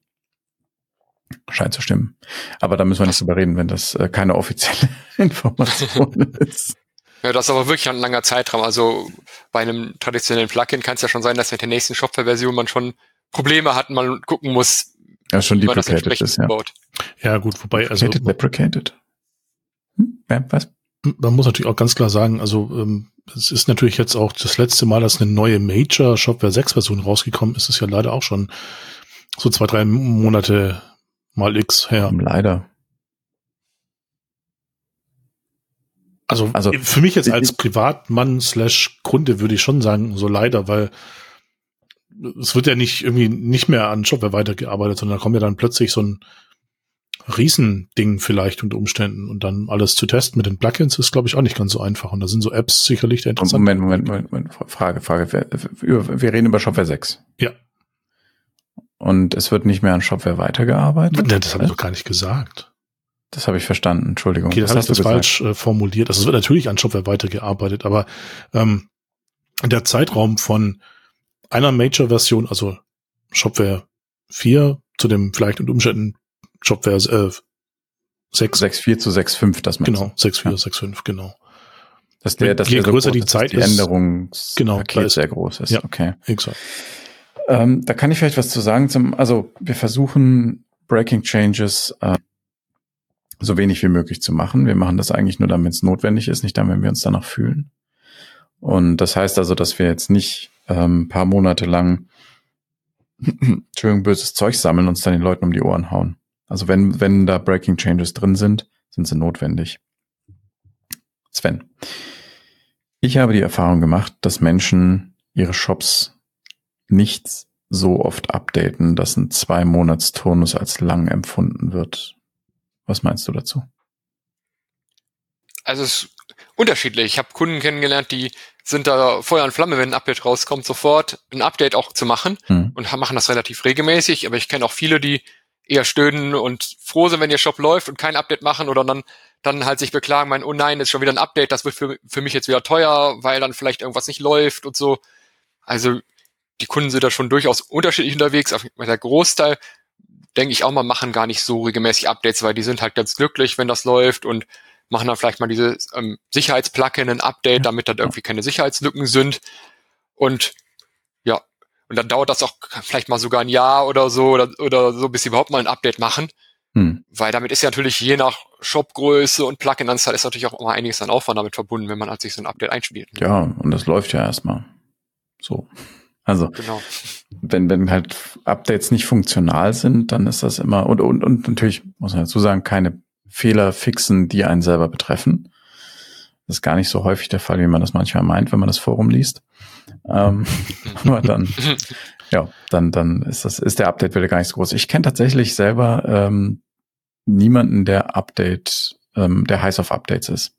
Scheint zu stimmen. Aber da müssen wir nicht drüber reden, wenn das äh, keine offizielle Information ist. Ja, das ist aber wirklich ein langer Zeitraum. Also bei einem traditionellen Plugin kann es ja schon sein, dass mit der nächsten Shopware-Version man schon Probleme hat, man gucken muss, ja, schon deprecated ist, ja. Baut. Ja, gut, wobei, also. Deprecated? Hm? Ja, was? Man muss natürlich auch ganz klar sagen, also ähm, es ist natürlich jetzt auch das letzte Mal, dass eine neue Major Shopware 6 Version rausgekommen ist, ist ja leider auch schon so zwei, drei Monate mal X her. Leider. Also, also für mich jetzt als Privatmann slash Kunde würde ich schon sagen, so leider, weil es wird ja nicht irgendwie nicht mehr an Shopware weitergearbeitet, sondern da kommt ja dann plötzlich so ein Riesending vielleicht unter Umständen und dann alles zu testen mit den Plugins ist, glaube ich, auch nicht ganz so einfach. Und da sind so Apps sicherlich der interessant. Moment, Moment, Moment, Moment, Frage, Frage. Wir, wir reden über Shopware 6. Ja. Und es wird nicht mehr an Shopware weitergearbeitet? Das habe ich doch gar nicht gesagt. Das habe ich verstanden, Entschuldigung. Okay, das hast du das falsch äh, formuliert. Also es wird natürlich an Shopware weitergearbeitet, aber ähm, der Zeitraum von einer Major-Version, also Shopware 4 zu dem vielleicht unter Umständen Shopware äh, 6. 6.4 zu 6.5, das meinst Genau, 6.4, ja. 6.5, genau. Dass der, dass Je größer so die Zeit die Änderungspaket genau, ist, sehr groß ist. Ja, okay. Exakt. Ähm, da kann ich vielleicht was zu sagen zum, also wir versuchen Breaking Changes äh, so wenig wie möglich zu machen. Wir machen das eigentlich nur, damit es notwendig ist, nicht dann, wenn wir uns danach fühlen. Und das heißt also, dass wir jetzt nicht ähm, paar Monate lang Entschuldigung, böses Zeug sammeln und uns dann den Leuten um die Ohren hauen. Also wenn, wenn da Breaking Changes drin sind, sind sie notwendig. Sven, ich habe die Erfahrung gemacht, dass Menschen ihre Shops nicht so oft updaten, dass ein zwei Monats Turnus als lang empfunden wird. Was meinst du dazu? Also es unterschiedlich. Ich habe Kunden kennengelernt, die sind da Feuer und Flamme, wenn ein Update rauskommt, sofort ein Update auch zu machen hm. und machen das relativ regelmäßig. Aber ich kenne auch viele, die eher stöhnen und froh sind, wenn ihr Shop läuft und kein Update machen oder dann dann halt sich beklagen, mein, oh nein, ist schon wieder ein Update, das wird für, für mich jetzt wieder teuer, weil dann vielleicht irgendwas nicht läuft und so. Also die Kunden sind da schon durchaus unterschiedlich unterwegs, aber der Großteil denke ich auch mal, machen gar nicht so regelmäßig Updates, weil die sind halt ganz glücklich, wenn das läuft und machen dann vielleicht mal diese ähm, Sicherheitsplugin ein Update, damit dann irgendwie keine Sicherheitslücken sind. Und und dann dauert das auch vielleicht mal sogar ein Jahr oder so oder, oder so, bis sie überhaupt mal ein Update machen. Hm. Weil damit ist ja natürlich je nach Shopgröße und Plugin-Anzahl ist natürlich auch immer einiges an Aufwand damit verbunden, wenn man halt sich so ein Update einspielt. Ja, und das läuft ja erstmal. So. Also, genau. wenn, wenn halt Updates nicht funktional sind, dann ist das immer, und, und, und natürlich, muss man dazu sagen, keine Fehler fixen, die einen selber betreffen. Das ist gar nicht so häufig der Fall, wie man das manchmal meint, wenn man das Forum liest. Ähm, aber dann, ja, dann, dann ist das, ist der Update-Wille gar nicht so groß. Ich kenne tatsächlich selber ähm, niemanden, der Update, ähm, der heiß auf Updates ist.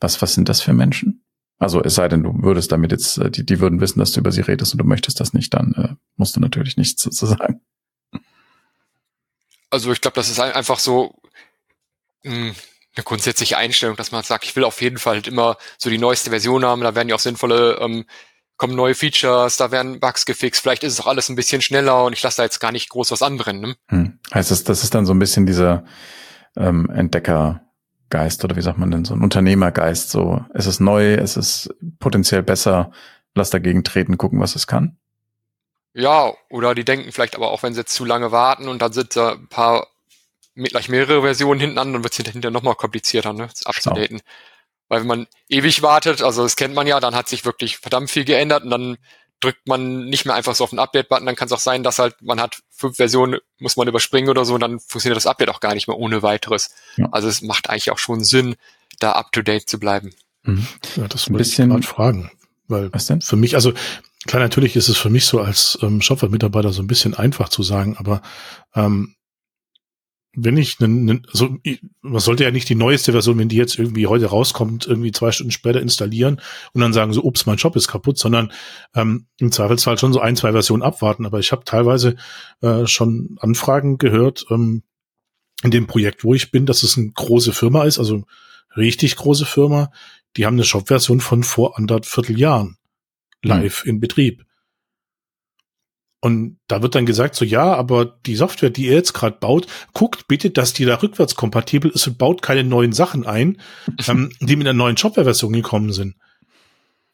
Was, was sind das für Menschen? Also es sei denn, du würdest damit jetzt, äh, die, die würden wissen, dass du über sie redest und du möchtest das nicht, dann äh, musst du natürlich nichts zu sagen. Also ich glaube, das ist einfach so mh, hm, eine grundsätzliche Einstellung, dass man sagt, ich will auf jeden Fall halt immer so die neueste Version haben, da werden ja auch sinnvolle, ähm, kommen neue Features, da werden Bugs gefixt, vielleicht ist es auch alles ein bisschen schneller und ich lasse da jetzt gar nicht groß was anbrennen. Ne? Hm. Heißt das, das ist dann so ein bisschen dieser ähm, Entdeckergeist oder wie sagt man denn, so ein Unternehmergeist, so es ist neu, es ist potenziell besser, lass dagegen treten, gucken, was es kann. Ja, oder die denken vielleicht aber auch, wenn sie jetzt zu lange warten und dann sind da ein paar gleich mehrere Versionen hinten an, dann wird es hinterher nochmal komplizierter, ne, abzudaten. Schau. Weil wenn man ewig wartet, also das kennt man ja, dann hat sich wirklich verdammt viel geändert und dann drückt man nicht mehr einfach so auf den Update-Button, dann kann es auch sein, dass halt man hat fünf Versionen, muss man überspringen oder so, und dann funktioniert das Update auch gar nicht mehr ohne weiteres. Ja. Also es macht eigentlich auch schon Sinn, da up-to-date zu bleiben. Mhm. Ja, das ein bisschen ich fragen. Weil was denn? Für mich, also klar, natürlich ist es für mich so als ähm, Shopware-Mitarbeiter so ein bisschen einfach zu sagen, aber ähm, wenn ich einen, also man sollte ja nicht die neueste Version, wenn die jetzt irgendwie heute rauskommt, irgendwie zwei Stunden später installieren und dann sagen so, ups, mein Shop ist kaputt, sondern ähm, im Zweifelsfall schon so ein, zwei Versionen abwarten. Aber ich habe teilweise äh, schon Anfragen gehört ähm, in dem Projekt, wo ich bin, dass es eine große Firma ist, also richtig große Firma. Die haben eine Shop-Version von vor anderthalb Vierteljahren live mhm. in Betrieb. Und da wird dann gesagt, so ja, aber die Software, die ihr jetzt gerade baut, guckt bitte, dass die da rückwärtskompatibel ist und baut keine neuen Sachen ein, ähm, die mit einer neuen Shopware-Version gekommen sind.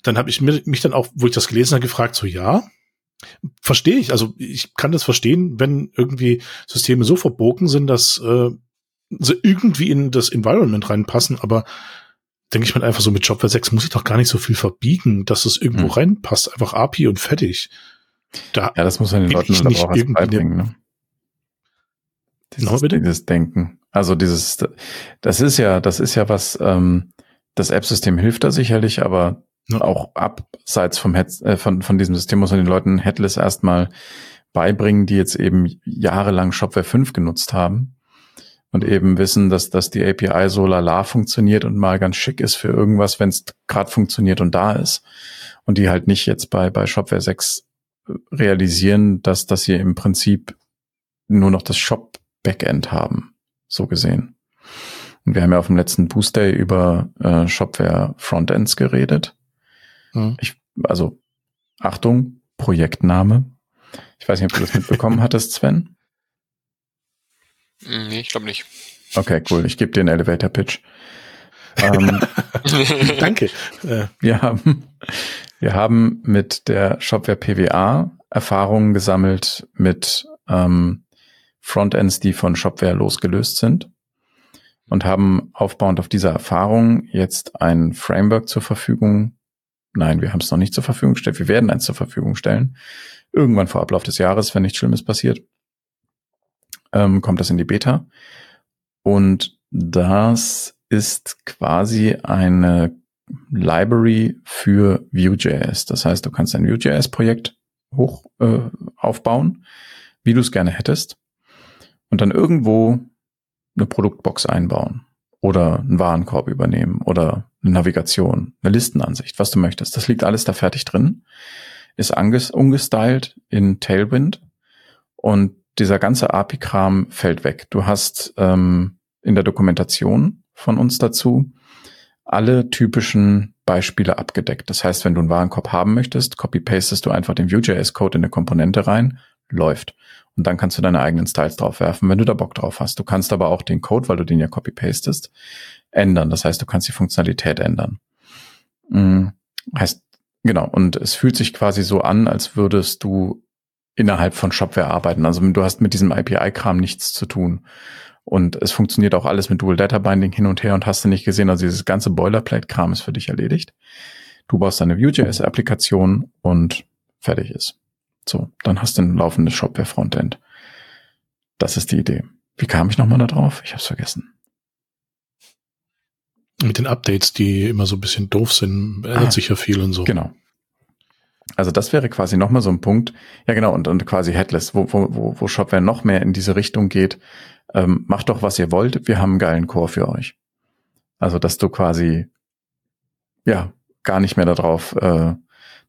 Dann habe ich mir, mich dann auch, wo ich das gelesen habe, gefragt, so ja, verstehe ich. Also ich kann das verstehen, wenn irgendwie Systeme so verbogen sind, dass äh, sie irgendwie in das Environment reinpassen, aber denke ich mir einfach so, mit Shopware 6 muss ich doch gar nicht so viel verbiegen, dass es irgendwo hm. reinpasst. Einfach API und fertig. Da ja, das muss man den Leuten aber auch erst beibringen. Ne? Dieses, dieses Denken. Also dieses, das ist ja, das ist ja was, ähm, das App-System hilft da sicherlich, aber ja. auch abseits vom Head, äh, von, von diesem System muss man den Leuten Headless erstmal beibringen, die jetzt eben jahrelang Shopware 5 genutzt haben und eben wissen, dass, dass die API so lala funktioniert und mal ganz schick ist für irgendwas, wenn es gerade funktioniert und da ist. Und die halt nicht jetzt bei, bei Shopware 6 realisieren, dass, dass sie im Prinzip nur noch das Shop-Backend haben, so gesehen. Und wir haben ja auf dem letzten Boost Day über äh, Shopware Frontends geredet. Mhm. Ich, also Achtung, Projektname. Ich weiß nicht, ob du das mitbekommen hattest, Sven. Nee, ich glaube nicht. Okay, cool. Ich gebe dir einen Elevator Pitch. ähm, Danke. Wir haben, wir haben mit der Shopware PWA Erfahrungen gesammelt mit ähm, Frontends, die von Shopware losgelöst sind und haben aufbauend auf dieser Erfahrung jetzt ein Framework zur Verfügung. Nein, wir haben es noch nicht zur Verfügung gestellt. Wir werden eins zur Verfügung stellen. Irgendwann vor Ablauf des Jahres, wenn nichts Schlimmes passiert, ähm, kommt das in die Beta. Und das ist quasi eine Library für Vue.js. Das heißt, du kannst ein Vue.js-Projekt hoch äh, aufbauen, wie du es gerne hättest, und dann irgendwo eine Produktbox einbauen oder einen Warenkorb übernehmen oder eine Navigation, eine Listenansicht, was du möchtest. Das liegt alles da fertig drin, ist umgestylt in Tailwind und dieser ganze API-Kram fällt weg. Du hast ähm, in der Dokumentation von uns dazu alle typischen Beispiele abgedeckt. Das heißt, wenn du einen Warenkorb haben möchtest, copy-pastest du einfach den Vue.js-Code in eine Komponente rein, läuft. Und dann kannst du deine eigenen Styles drauf werfen, wenn du da Bock drauf hast. Du kannst aber auch den Code, weil du den ja copy-pastest, ändern. Das heißt, du kannst die Funktionalität ändern. Mhm. Heißt, genau. Und es fühlt sich quasi so an, als würdest du innerhalb von Shopware arbeiten. Also du hast mit diesem API-Kram nichts zu tun. Und es funktioniert auch alles mit Dual Data Binding hin und her und hast du nicht gesehen, also dieses ganze Boilerplate-Kram ist für dich erledigt. Du baust deine Vue.js-Applikation und fertig ist. So, dann hast du ein laufendes Shopware-Frontend. Das ist die Idee. Wie kam ich nochmal da drauf? Ich hab's vergessen. Mit den Updates, die immer so ein bisschen doof sind, ändert ah, sich ja viel und so. Genau. Also das wäre quasi nochmal so ein Punkt. Ja, genau, und, und quasi Headless, wo, wo, wo Shopware noch mehr in diese Richtung geht. Ähm, macht doch, was ihr wollt. Wir haben einen geilen Core für euch. Also, dass du quasi, ja, gar nicht mehr darauf, äh,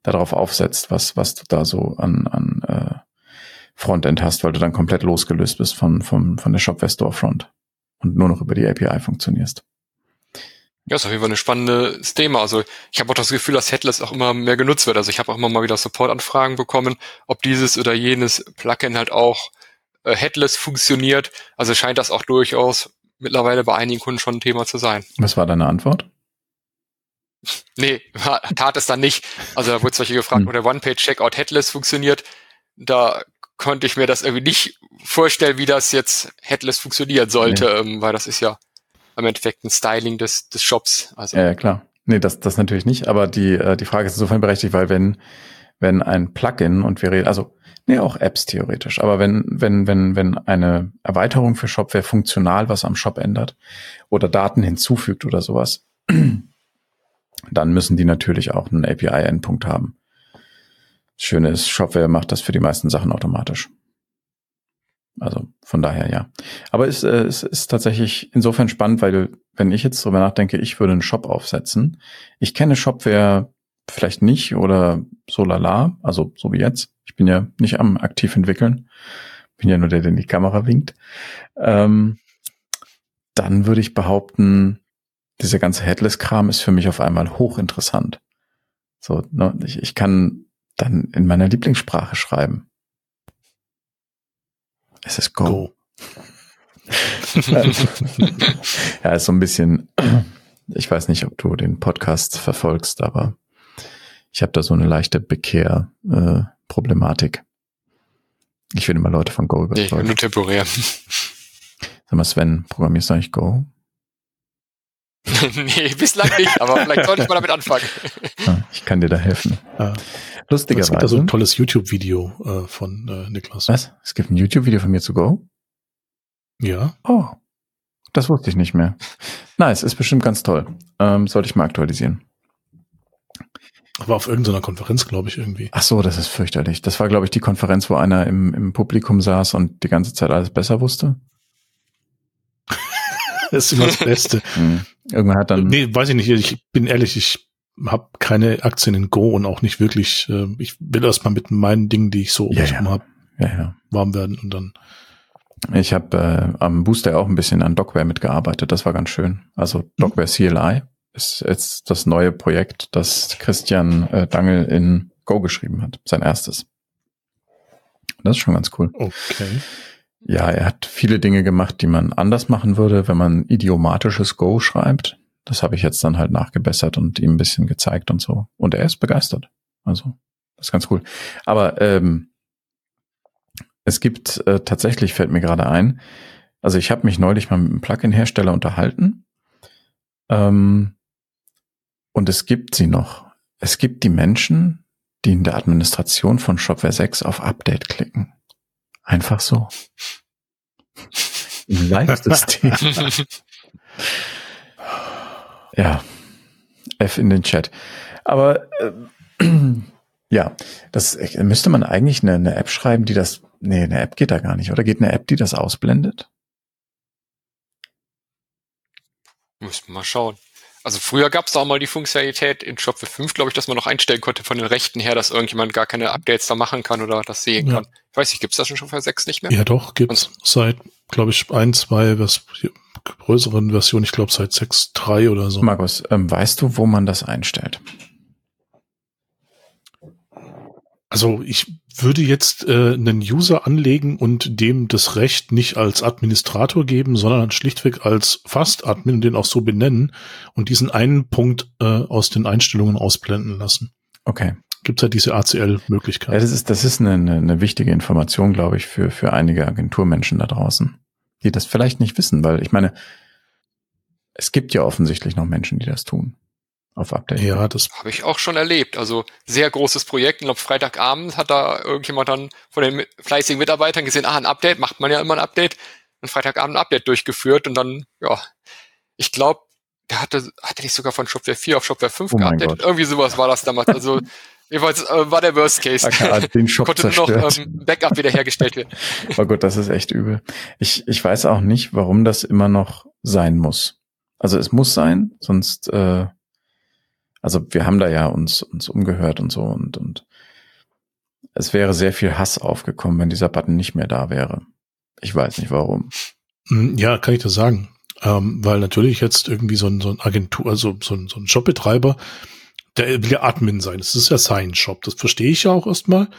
darauf aufsetzt, was, was du da so an, an äh, Frontend hast, weil du dann komplett losgelöst bist von, von, von der Shopware Storefront und nur noch über die API funktionierst. Ja, ist auf jeden Fall ein spannendes Thema. Also ich habe auch das Gefühl, dass Headless auch immer mehr genutzt wird. Also ich habe auch immer mal wieder Support-Anfragen bekommen, ob dieses oder jenes Plugin halt auch äh, Headless funktioniert. Also scheint das auch durchaus mittlerweile bei einigen Kunden schon ein Thema zu sein. Was war deine Antwort? Nee, tat es dann nicht. Also da wurde solche gefragt, hm. wo der One-Page-Checkout Headless funktioniert. Da konnte ich mir das irgendwie nicht vorstellen, wie das jetzt Headless funktionieren sollte, nee. ähm, weil das ist ja im Endeffekt ein Styling des, des Shops. Also. Ja, klar. Nee, das, das natürlich nicht, aber die, äh, die Frage ist insofern berechtigt, weil wenn, wenn ein Plugin und wir reden, also, nee, auch Apps theoretisch, aber wenn, wenn, wenn, wenn eine Erweiterung für Shopware funktional was am Shop ändert oder Daten hinzufügt oder sowas, dann müssen die natürlich auch einen API-Endpunkt haben. Das Schöne ist, Shopware macht das für die meisten Sachen automatisch. Also von daher ja. Aber es, äh, es ist tatsächlich insofern spannend, weil wenn ich jetzt darüber nachdenke, ich würde einen Shop aufsetzen. Ich kenne Shopware vielleicht nicht oder so lala, also so wie jetzt. Ich bin ja nicht am aktiv entwickeln. Bin ja nur der, der in die Kamera winkt. Ähm, dann würde ich behaupten, dieser ganze Headless-Kram ist für mich auf einmal hochinteressant. So, ne, ich, ich kann dann in meiner Lieblingssprache schreiben. Es ist Go. Go. ja, ist so ein bisschen, ich weiß nicht, ob du den Podcast verfolgst, aber ich habe da so eine leichte Bekehr-Problematik. Äh, ich will immer Leute von Go überzeugen. Nee, nur temporär. Sag mal, Sven, programmierst du eigentlich Go? nee, bislang nicht, aber vielleicht sollte ich mal damit anfangen. Ah, ich kann dir da helfen. Ja. Lustigerweise. Es gibt da so ein tolles YouTube-Video äh, von äh, Niklas. Was? Es gibt ein YouTube-Video von mir zu Go? Ja. Oh, das wusste ich nicht mehr. Nice, ist bestimmt ganz toll. Ähm, sollte ich mal aktualisieren. War auf irgendeiner Konferenz, glaube ich, irgendwie. Ach so, das ist fürchterlich. Das war, glaube ich, die Konferenz, wo einer im, im Publikum saß und die ganze Zeit alles besser wusste. das ist immer das Beste. Hm. Irgendwann hat dann. Nee, weiß ich nicht. Ich bin ehrlich, ich habe keine Aktien in Go und auch nicht wirklich. Äh, ich will erstmal mit meinen Dingen, die ich so ja, ja. habe, ja, ja. warm werden und dann. Ich habe äh, am Booster auch ein bisschen an Docware mitgearbeitet. Das war ganz schön. Also mhm. Docware CLI ist jetzt das neue Projekt, das Christian äh, Dangel in Go geschrieben hat. Sein erstes. Das ist schon ganz cool. Okay. Ja, er hat viele Dinge gemacht, die man anders machen würde, wenn man idiomatisches Go schreibt. Das habe ich jetzt dann halt nachgebessert und ihm ein bisschen gezeigt und so. Und er ist begeistert. Also, das ist ganz cool. Aber ähm, es gibt äh, tatsächlich, fällt mir gerade ein, also ich habe mich neulich mal mit einem Plugin-Hersteller unterhalten. Ähm, und es gibt sie noch. Es gibt die Menschen, die in der Administration von Shopware 6 auf Update klicken. Einfach so. Im Live-System. ja. F in den Chat. Aber äh, ja, das müsste man eigentlich eine, eine App schreiben, die das. Nee, eine App geht da gar nicht, oder? Geht eine App, die das ausblendet? Müssen wir mal schauen. Also früher gab es auch mal die Funktionalität in Shopware 5, glaube ich, dass man noch einstellen konnte von den Rechten her, dass irgendjemand gar keine Updates da machen kann oder das sehen ja. kann. Ich weiß nicht, gibt es das in Shopware 6 nicht mehr? Ja doch, gibt es seit, glaube ich, ein, zwei was, größeren Versionen, ich glaube seit 6.3 oder so. Markus, ähm, weißt du, wo man das einstellt? Also ich würde jetzt äh, einen User anlegen und dem das Recht nicht als Administrator geben, sondern schlichtweg als Fast-Admin und den auch so benennen und diesen einen Punkt äh, aus den Einstellungen ausblenden lassen. Okay. Gibt es halt diese ACL-Möglichkeit. Ja, das ist, das ist eine, eine wichtige Information, glaube ich, für, für einige Agenturmenschen da draußen, die das vielleicht nicht wissen, weil ich meine, es gibt ja offensichtlich noch Menschen, die das tun auf Update. Ja, das habe ich auch schon erlebt. Also sehr großes Projekt. Ich glaube, Freitagabend hat da irgendjemand dann von den fleißigen Mitarbeitern gesehen, ah, ein Update, macht man ja immer ein Update. Und Freitagabend ein Update durchgeführt und dann, ja, ich glaube, der hatte, hatte nicht sogar von Shopware 4 auf Shopware 5 oh geupdatet. Irgendwie sowas war das damals. Also Jedenfalls äh, war der Worst Case. Okay, den Shop Konnte zerstört. noch ähm, Backup wiederhergestellt werden. Oh Gott, das ist echt übel. Ich, ich weiß auch nicht, warum das immer noch sein muss. Also es muss sein, sonst äh, also wir haben da ja uns, uns umgehört und so und, und es wäre sehr viel Hass aufgekommen, wenn dieser Button nicht mehr da wäre. Ich weiß nicht warum. Hm, ja, kann ich das sagen. Ähm, weil natürlich jetzt irgendwie so ein, so ein Agentur, also so ein, so ein Shopbetreiber, der will ja Admin sein. Das ist ja sein Shop. Das verstehe ich ja auch erstmal.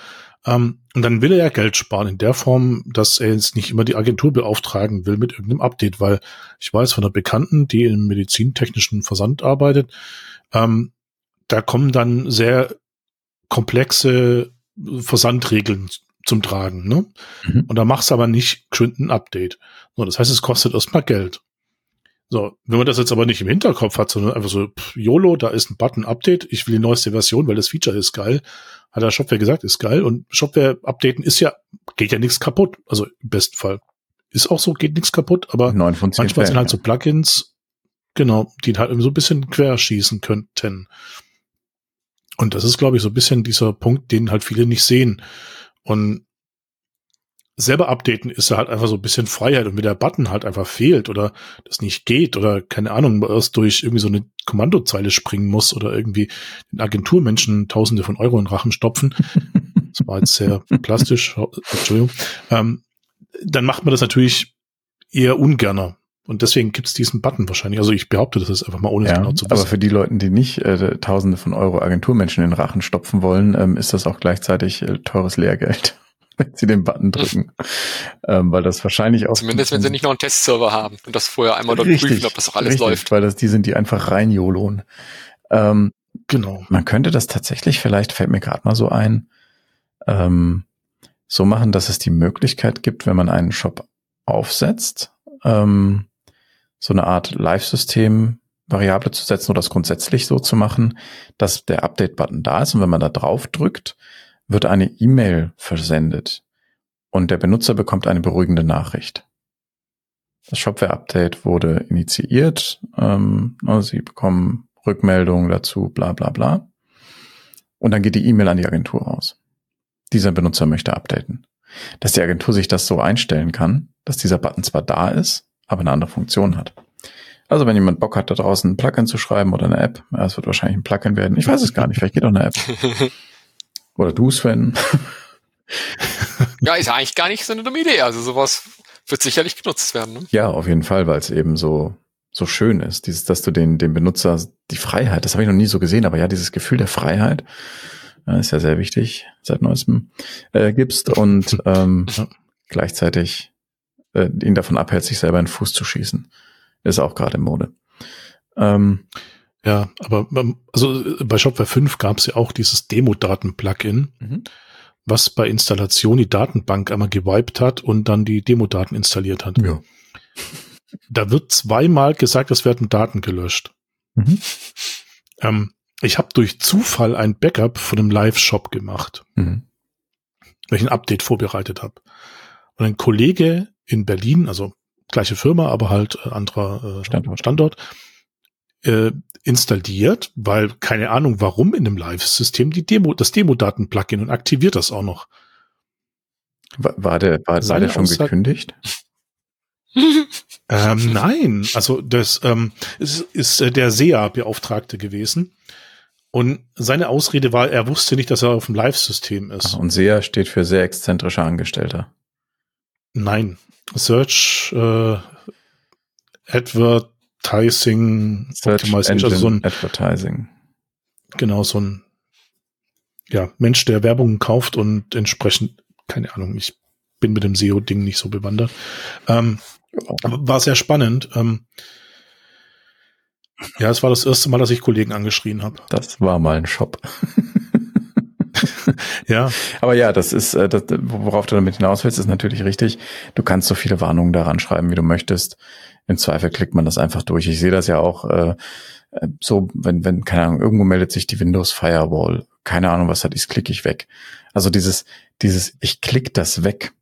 Ähm, und dann will er ja Geld sparen in der Form, dass er jetzt nicht immer die Agentur beauftragen will mit irgendeinem Update, weil ich weiß von einer Bekannten, die im medizintechnischen Versand arbeitet, ähm, da kommen dann sehr komplexe Versandregeln zum Tragen. Ne? Mhm. Und da machst du aber nicht geschwind ein Update. So, das heißt, es kostet erstmal Geld. So, wenn man das jetzt aber nicht im Hinterkopf hat, sondern einfach so, pff, YOLO, da ist ein Button Update, ich will die neueste Version, weil das Feature ist geil, hat der Shopware gesagt, ist geil. Und Shopware updaten ist ja, geht ja nichts kaputt. Also im besten Fall. Ist auch so, geht nichts kaputt, aber manchmal sind halt so Plugins, Genau, die halt so ein bisschen querschießen könnten. Und das ist, glaube ich, so ein bisschen dieser Punkt, den halt viele nicht sehen. Und selber updaten ist ja halt einfach so ein bisschen Freiheit. Und wenn der Button halt einfach fehlt oder das nicht geht oder keine Ahnung, erst durch irgendwie so eine Kommandozeile springen muss oder irgendwie den Agenturmenschen Tausende von Euro in Rachen stopfen. das war jetzt sehr plastisch. Entschuldigung. Ähm, dann macht man das natürlich eher ungerner. Und deswegen gibt es diesen Button wahrscheinlich. Also ich behaupte das ist einfach mal ohne ja, genau zu wissen. Aber für die Leute, die nicht äh, Tausende von Euro Agenturmenschen in den Rachen stopfen wollen, ähm, ist das auch gleichzeitig äh, teures Lehrgeld, wenn sie den Button drücken. ähm, weil das wahrscheinlich auch. Zumindest wenn sie nicht noch einen Testserver haben und das vorher einmal dort richtig, prüfen, ob das auch alles richtig, läuft. Weil das, die sind die einfach rein YOLOn. Ähm, genau. Man könnte das tatsächlich, vielleicht fällt mir gerade mal so ein, ähm, so machen, dass es die Möglichkeit gibt, wenn man einen Shop aufsetzt, ähm, so eine Art Live-System Variable zu setzen oder das grundsätzlich so zu machen, dass der Update-Button da ist und wenn man da drauf drückt, wird eine E-Mail versendet und der Benutzer bekommt eine beruhigende Nachricht. Das Shopware-Update wurde initiiert, ähm, Sie bekommen Rückmeldungen dazu, bla bla bla. Und dann geht die E-Mail an die Agentur raus. Dieser Benutzer möchte updaten. Dass die Agentur sich das so einstellen kann, dass dieser Button zwar da ist, aber eine andere Funktion hat. Also wenn jemand Bock hat, da draußen ein Plugin zu schreiben oder eine App, ja, es wird wahrscheinlich ein Plugin werden. Ich weiß es gar nicht, vielleicht geht auch eine App. Oder du, Sven. ja, ist eigentlich gar nicht so eine dumme Idee. Also sowas wird sicherlich genutzt werden. Ne? Ja, auf jeden Fall, weil es eben so so schön ist, dieses, dass du den dem Benutzer die Freiheit, das habe ich noch nie so gesehen, aber ja, dieses Gefühl der Freiheit ist ja sehr wichtig seit neuestem äh, gibst und ähm, gleichzeitig äh, ihn davon abhält, sich selber in den Fuß zu schießen. Ist auch gerade in Mode. Ähm, ja, aber ähm, also bei Shopware 5 gab es ja auch dieses Demo-Daten-Plugin, mhm. was bei Installation die Datenbank einmal gewiped hat und dann die Demo-Daten installiert hat. Ja. Da wird zweimal gesagt, es werden Daten gelöscht. Mhm. Ähm, ich habe durch Zufall ein Backup von einem Live-Shop gemacht, mhm. weil ich ein Update vorbereitet habe. Und ein Kollege in Berlin, also gleiche Firma, aber halt äh, anderer äh, Standort, Standort äh, installiert, weil keine Ahnung warum in dem Live-System die Demo, das Demo-Daten-Plugin und aktiviert das auch noch. War, war der, war, war der schon Aussage, gekündigt? Ähm, nein, also das ähm, ist, ist äh, der SEA-Beauftragte gewesen. Und seine Ausrede war, er wusste nicht, dass er auf dem Live-System ist. Ach, und SEA steht für sehr exzentrischer Angestellter. Nein. Search äh, Advertising Search Engine also so ein, Advertising. Genau, so ein ja, Mensch, der Werbung kauft und entsprechend, keine Ahnung, ich bin mit dem SEO-Ding nicht so bewandert. Ähm, war sehr spannend. Ähm, ja, es war das erste Mal, dass ich Kollegen angeschrien habe. Das war mal ein Shop. ja. Aber ja, das ist, äh, das, worauf du damit hinaus willst, ist natürlich richtig. Du kannst so viele Warnungen daran schreiben, wie du möchtest. Im Zweifel klickt man das einfach durch. Ich sehe das ja auch äh, so, wenn, wenn, keine Ahnung, irgendwo meldet sich die Windows Firewall. Keine Ahnung, was das ist, klicke ich weg. Also dieses, dieses, ich klick das weg,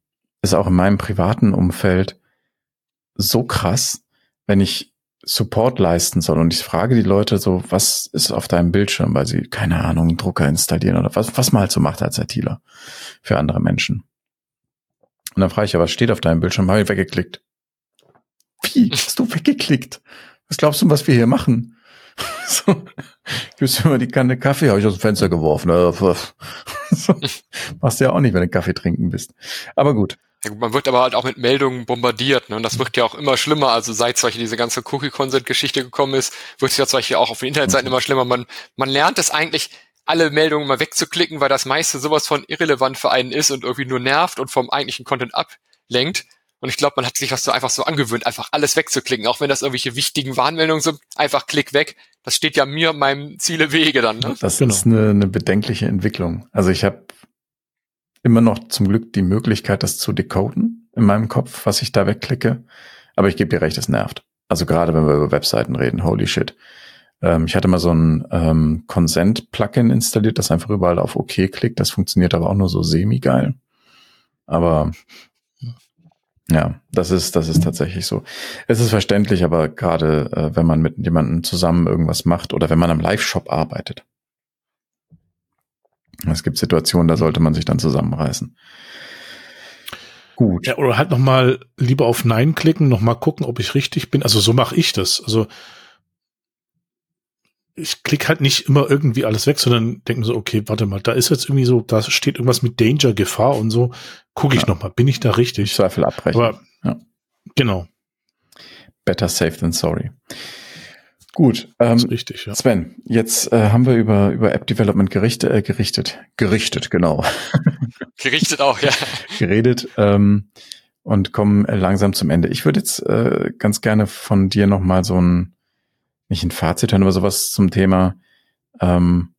ist auch in meinem privaten Umfeld so krass, wenn ich Support leisten soll und ich frage die Leute so, was ist auf deinem Bildschirm, weil sie, keine Ahnung, einen Drucker installieren oder was, was man halt so macht als ITler für andere Menschen. Und dann frage ich ja, was steht auf deinem Bildschirm? Habe ich weggeklickt. Wie? Hast du weggeklickt? Was glaubst du, was wir hier machen? so, gibst du immer die Kanne Kaffee, habe ich aus dem Fenster geworfen. so, machst du ja auch nicht, wenn du Kaffee trinken bist. Aber gut. Ja, man wird aber halt auch mit Meldungen bombardiert, ne? Und das wird ja auch immer schlimmer. Also seit solche diese ganze Cookie-Consent-Geschichte gekomel ist, wird es ja solche auch auf den Internetseiten mhm. immer schlimmer. Man, man lernt es eigentlich, alle Meldungen mal wegzuklicken, weil das meiste sowas von irrelevant für einen ist und irgendwie nur nervt und vom eigentlichen Content ablenkt. Und ich glaube, man hat sich das so einfach so angewöhnt, einfach alles wegzuklicken, auch wenn das irgendwelche wichtigen Warnmeldungen sind, einfach klick weg. Das steht ja mir meinem Ziele Wege dann. Ne? Das genau. ist eine, eine bedenkliche Entwicklung. Also ich habe immer noch zum Glück die Möglichkeit, das zu decoden in meinem Kopf, was ich da wegklicke. Aber ich gebe dir recht, es nervt. Also gerade wenn wir über Webseiten reden, holy shit. Ähm, ich hatte mal so ein ähm, Consent-Plugin installiert, das einfach überall auf OK klickt. Das funktioniert aber auch nur so semi-geil. Aber ja, das ist, das ist tatsächlich so. Es ist verständlich, aber gerade äh, wenn man mit jemandem zusammen irgendwas macht oder wenn man am Live-Shop arbeitet, es gibt Situationen, da sollte man sich dann zusammenreißen. Gut. Ja, oder halt nochmal lieber auf Nein klicken, nochmal gucken, ob ich richtig bin. Also so mache ich das. Also ich klicke halt nicht immer irgendwie alles weg, sondern denke mir so, okay, warte mal, da ist jetzt irgendwie so, da steht irgendwas mit Danger, Gefahr und so. Gucke ich ja. nochmal, bin ich da richtig? Zweifel abbrechen. Aber, ja. Genau. Better safe than sorry. Gut, ähm, richtig, ja. Sven, jetzt äh, haben wir über, über App Development gerichtet, äh, gerichtet, gerichtet, genau. Gerichtet auch, ja. Geredet ähm, und kommen äh, langsam zum Ende. Ich würde jetzt äh, ganz gerne von dir nochmal so ein, nicht ein Fazit hören, aber sowas zum Thema, ähm,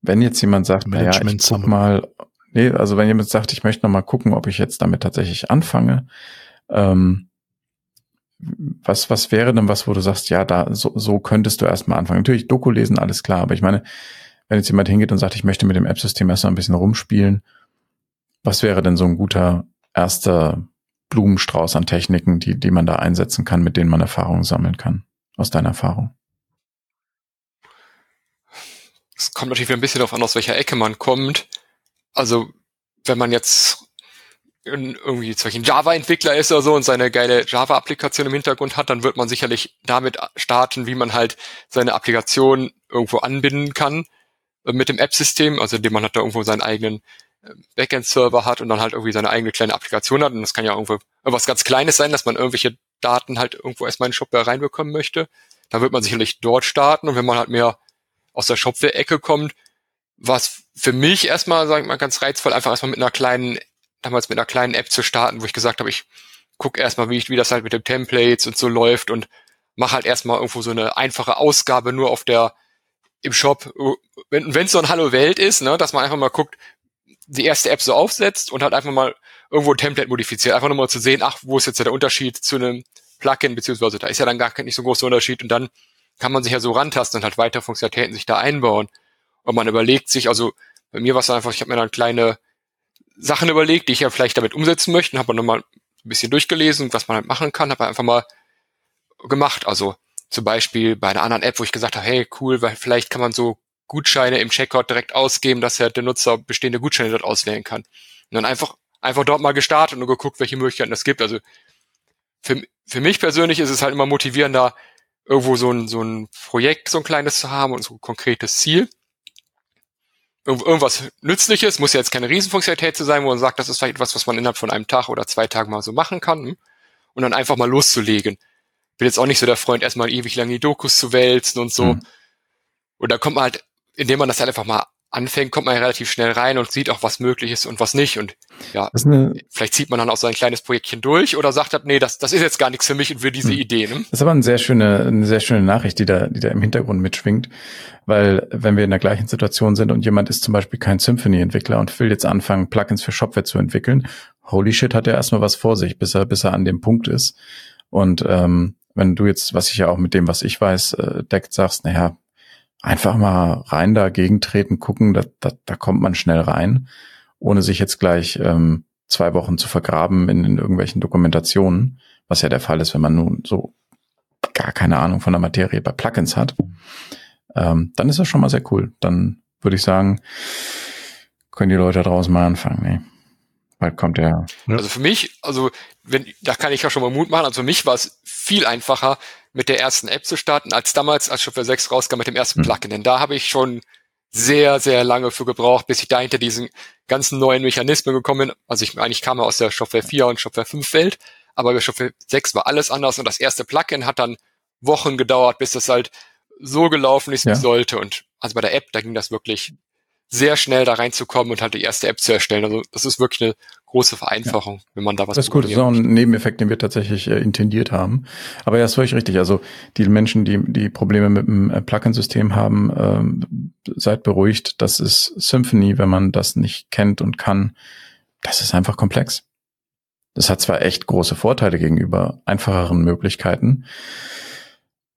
wenn jetzt jemand sagt, naja, ich guck mal, nee, also wenn jemand sagt, ich möchte nochmal gucken, ob ich jetzt damit tatsächlich anfange, ähm, was, was wäre denn was, wo du sagst, ja, da, so, so könntest du erstmal anfangen. Natürlich, Doku lesen, alles klar, aber ich meine, wenn jetzt jemand hingeht und sagt, ich möchte mit dem App-System erstmal ein bisschen rumspielen, was wäre denn so ein guter erster Blumenstrauß an Techniken, die, die man da einsetzen kann, mit denen man Erfahrungen sammeln kann, aus deiner Erfahrung? Es kommt natürlich ein bisschen darauf an, aus welcher Ecke man kommt. Also, wenn man jetzt irgendwie zum Beispiel ein Java-Entwickler ist oder so und seine geile Java-Applikation im Hintergrund hat, dann wird man sicherlich damit starten, wie man halt seine Applikation irgendwo anbinden kann äh, mit dem App-System, also indem man halt da irgendwo seinen eigenen äh, Backend-Server hat und dann halt irgendwie seine eigene kleine Applikation hat. Und das kann ja irgendwo irgendwas ganz Kleines sein, dass man irgendwelche Daten halt irgendwo erstmal in den Shopware reinbekommen möchte. Da wird man sicherlich dort starten und wenn man halt mehr aus der Shopware-Ecke kommt, was für mich erstmal, sag ich mal, ganz reizvoll, einfach erstmal mit einer kleinen damals mit einer kleinen App zu starten, wo ich gesagt habe, ich gucke erstmal, wie, wie das halt mit den Templates und so läuft und mache halt erstmal irgendwo so eine einfache Ausgabe nur auf der im Shop, wenn es so ein Hallo Welt ist, ne, dass man einfach mal guckt, die erste App so aufsetzt und halt einfach mal irgendwo ein Template modifiziert, einfach nur mal zu sehen, ach, wo ist jetzt der Unterschied zu einem Plugin, beziehungsweise da ist ja dann gar nicht so ein großer Unterschied und dann kann man sich ja so rantasten und halt weitere Funktionalitäten sich da einbauen. Und man überlegt sich, also bei mir war es einfach, ich habe mir dann kleine Sachen überlegt, die ich ja vielleicht damit umsetzen möchte, habe nochmal ein bisschen durchgelesen, was man halt machen kann, habe einfach mal gemacht. Also zum Beispiel bei einer anderen App, wo ich gesagt habe, hey, cool, weil vielleicht kann man so Gutscheine im Checkout direkt ausgeben, dass ja der Nutzer bestehende Gutscheine dort auswählen kann. Und dann einfach, einfach dort mal gestartet und geguckt, welche Möglichkeiten es gibt. Also für, für mich persönlich ist es halt immer motivierender, irgendwo so ein, so ein Projekt, so ein kleines zu haben und so ein konkretes Ziel. Irgend, irgendwas Nützliches, muss ja jetzt keine Riesenfunktionalität zu sein, wo man sagt, das ist vielleicht etwas, was man innerhalb von einem Tag oder zwei Tagen mal so machen kann. Hm? Und dann einfach mal loszulegen. Bin jetzt auch nicht so der Freund, erstmal ewig lange die Dokus zu wälzen und so. Mhm. Und da kommt man halt, indem man das halt einfach mal anfängt, kommt man ja relativ schnell rein und sieht auch, was möglich ist und was nicht. Und ja, vielleicht zieht man dann auch so ein kleines Projektchen durch oder sagt halt, nee, das, das ist jetzt gar nichts für mich und für diese hm. Idee. Ne? Das ist aber eine sehr schöne, eine sehr schöne Nachricht, die da, die da im Hintergrund mitschwingt. Weil wenn wir in der gleichen Situation sind und jemand ist zum Beispiel kein Symphony-Entwickler und will jetzt anfangen, Plugins für Shopware zu entwickeln, holy shit, hat er erstmal was vor sich, bis er, bis er an dem Punkt ist. Und ähm, wenn du jetzt, was ich ja auch mit dem, was ich weiß, äh, deckt, sagst, naja, einfach mal rein dagegen treten, gucken, da, da, da kommt man schnell rein, ohne sich jetzt gleich ähm, zwei Wochen zu vergraben in, in irgendwelchen Dokumentationen, was ja der Fall ist, wenn man nun so gar keine Ahnung von der Materie bei Plugins hat, ähm, dann ist das schon mal sehr cool. Dann würde ich sagen, können die Leute draußen mal anfangen. Nee. Bald kommt der. Also für mich, also wenn, da kann ich ja schon mal Mut machen. Also für mich war es viel einfacher, mit der ersten App zu starten, als damals, als Shopware 6 rauskam mit dem ersten mhm. Plugin. Denn da habe ich schon sehr, sehr lange für gebraucht, bis ich da hinter diesen ganzen neuen Mechanismen gekommen bin. Also ich eigentlich kam aus der Shopware 4 und Shopware 5 Welt, aber bei Shopware 6 war alles anders und das erste Plugin hat dann Wochen gedauert, bis das halt so gelaufen ist, wie ja. sollte. Und also bei der App, da ging das wirklich sehr schnell da reinzukommen und halt die erste App zu erstellen. Also das ist wirklich eine große Vereinfachung, ja. wenn man da was Das ist gut, das ist auch ein Nebeneffekt, den wir tatsächlich äh, intendiert haben. Aber ja, ist völlig richtig. Also die Menschen, die die Probleme mit dem äh, Plugin-System haben, ähm, seid beruhigt. Das ist Symphony, wenn man das nicht kennt und kann. Das ist einfach komplex. Das hat zwar echt große Vorteile gegenüber einfacheren Möglichkeiten,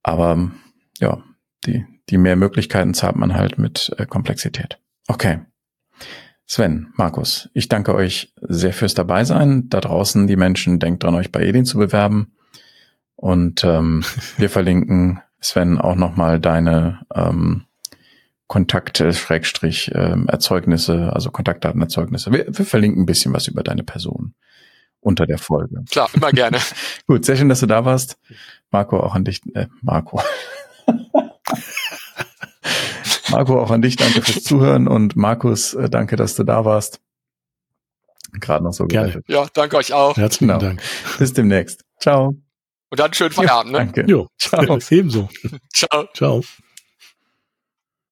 aber ja, die, die mehr Möglichkeiten zahlt man halt mit äh, Komplexität. Okay. Sven, Markus, ich danke euch sehr fürs Dabeisein. Da draußen die Menschen, denkt dran, euch bei Edin zu bewerben. Und ähm, wir verlinken, Sven, auch nochmal deine ähm, Kontakte, Schrägstrich, ähm, Erzeugnisse, also Kontaktdatenerzeugnisse. Wir, wir verlinken ein bisschen was über deine Person unter der Folge. Klar, immer gerne. Gut, sehr schön, dass du da warst. Marco, auch an dich. Äh, Marco. Marco, auch an dich danke fürs Zuhören und Markus, äh, danke, dass du da warst. Gerade noch so Gerne. Ja, danke euch auch. Herzlichen genau. Dank. Bis demnächst. Ciao. Und dann schönen Feierabend, ja, ne? Danke. Jo, ciao. Ebenso. ciao. Ciao.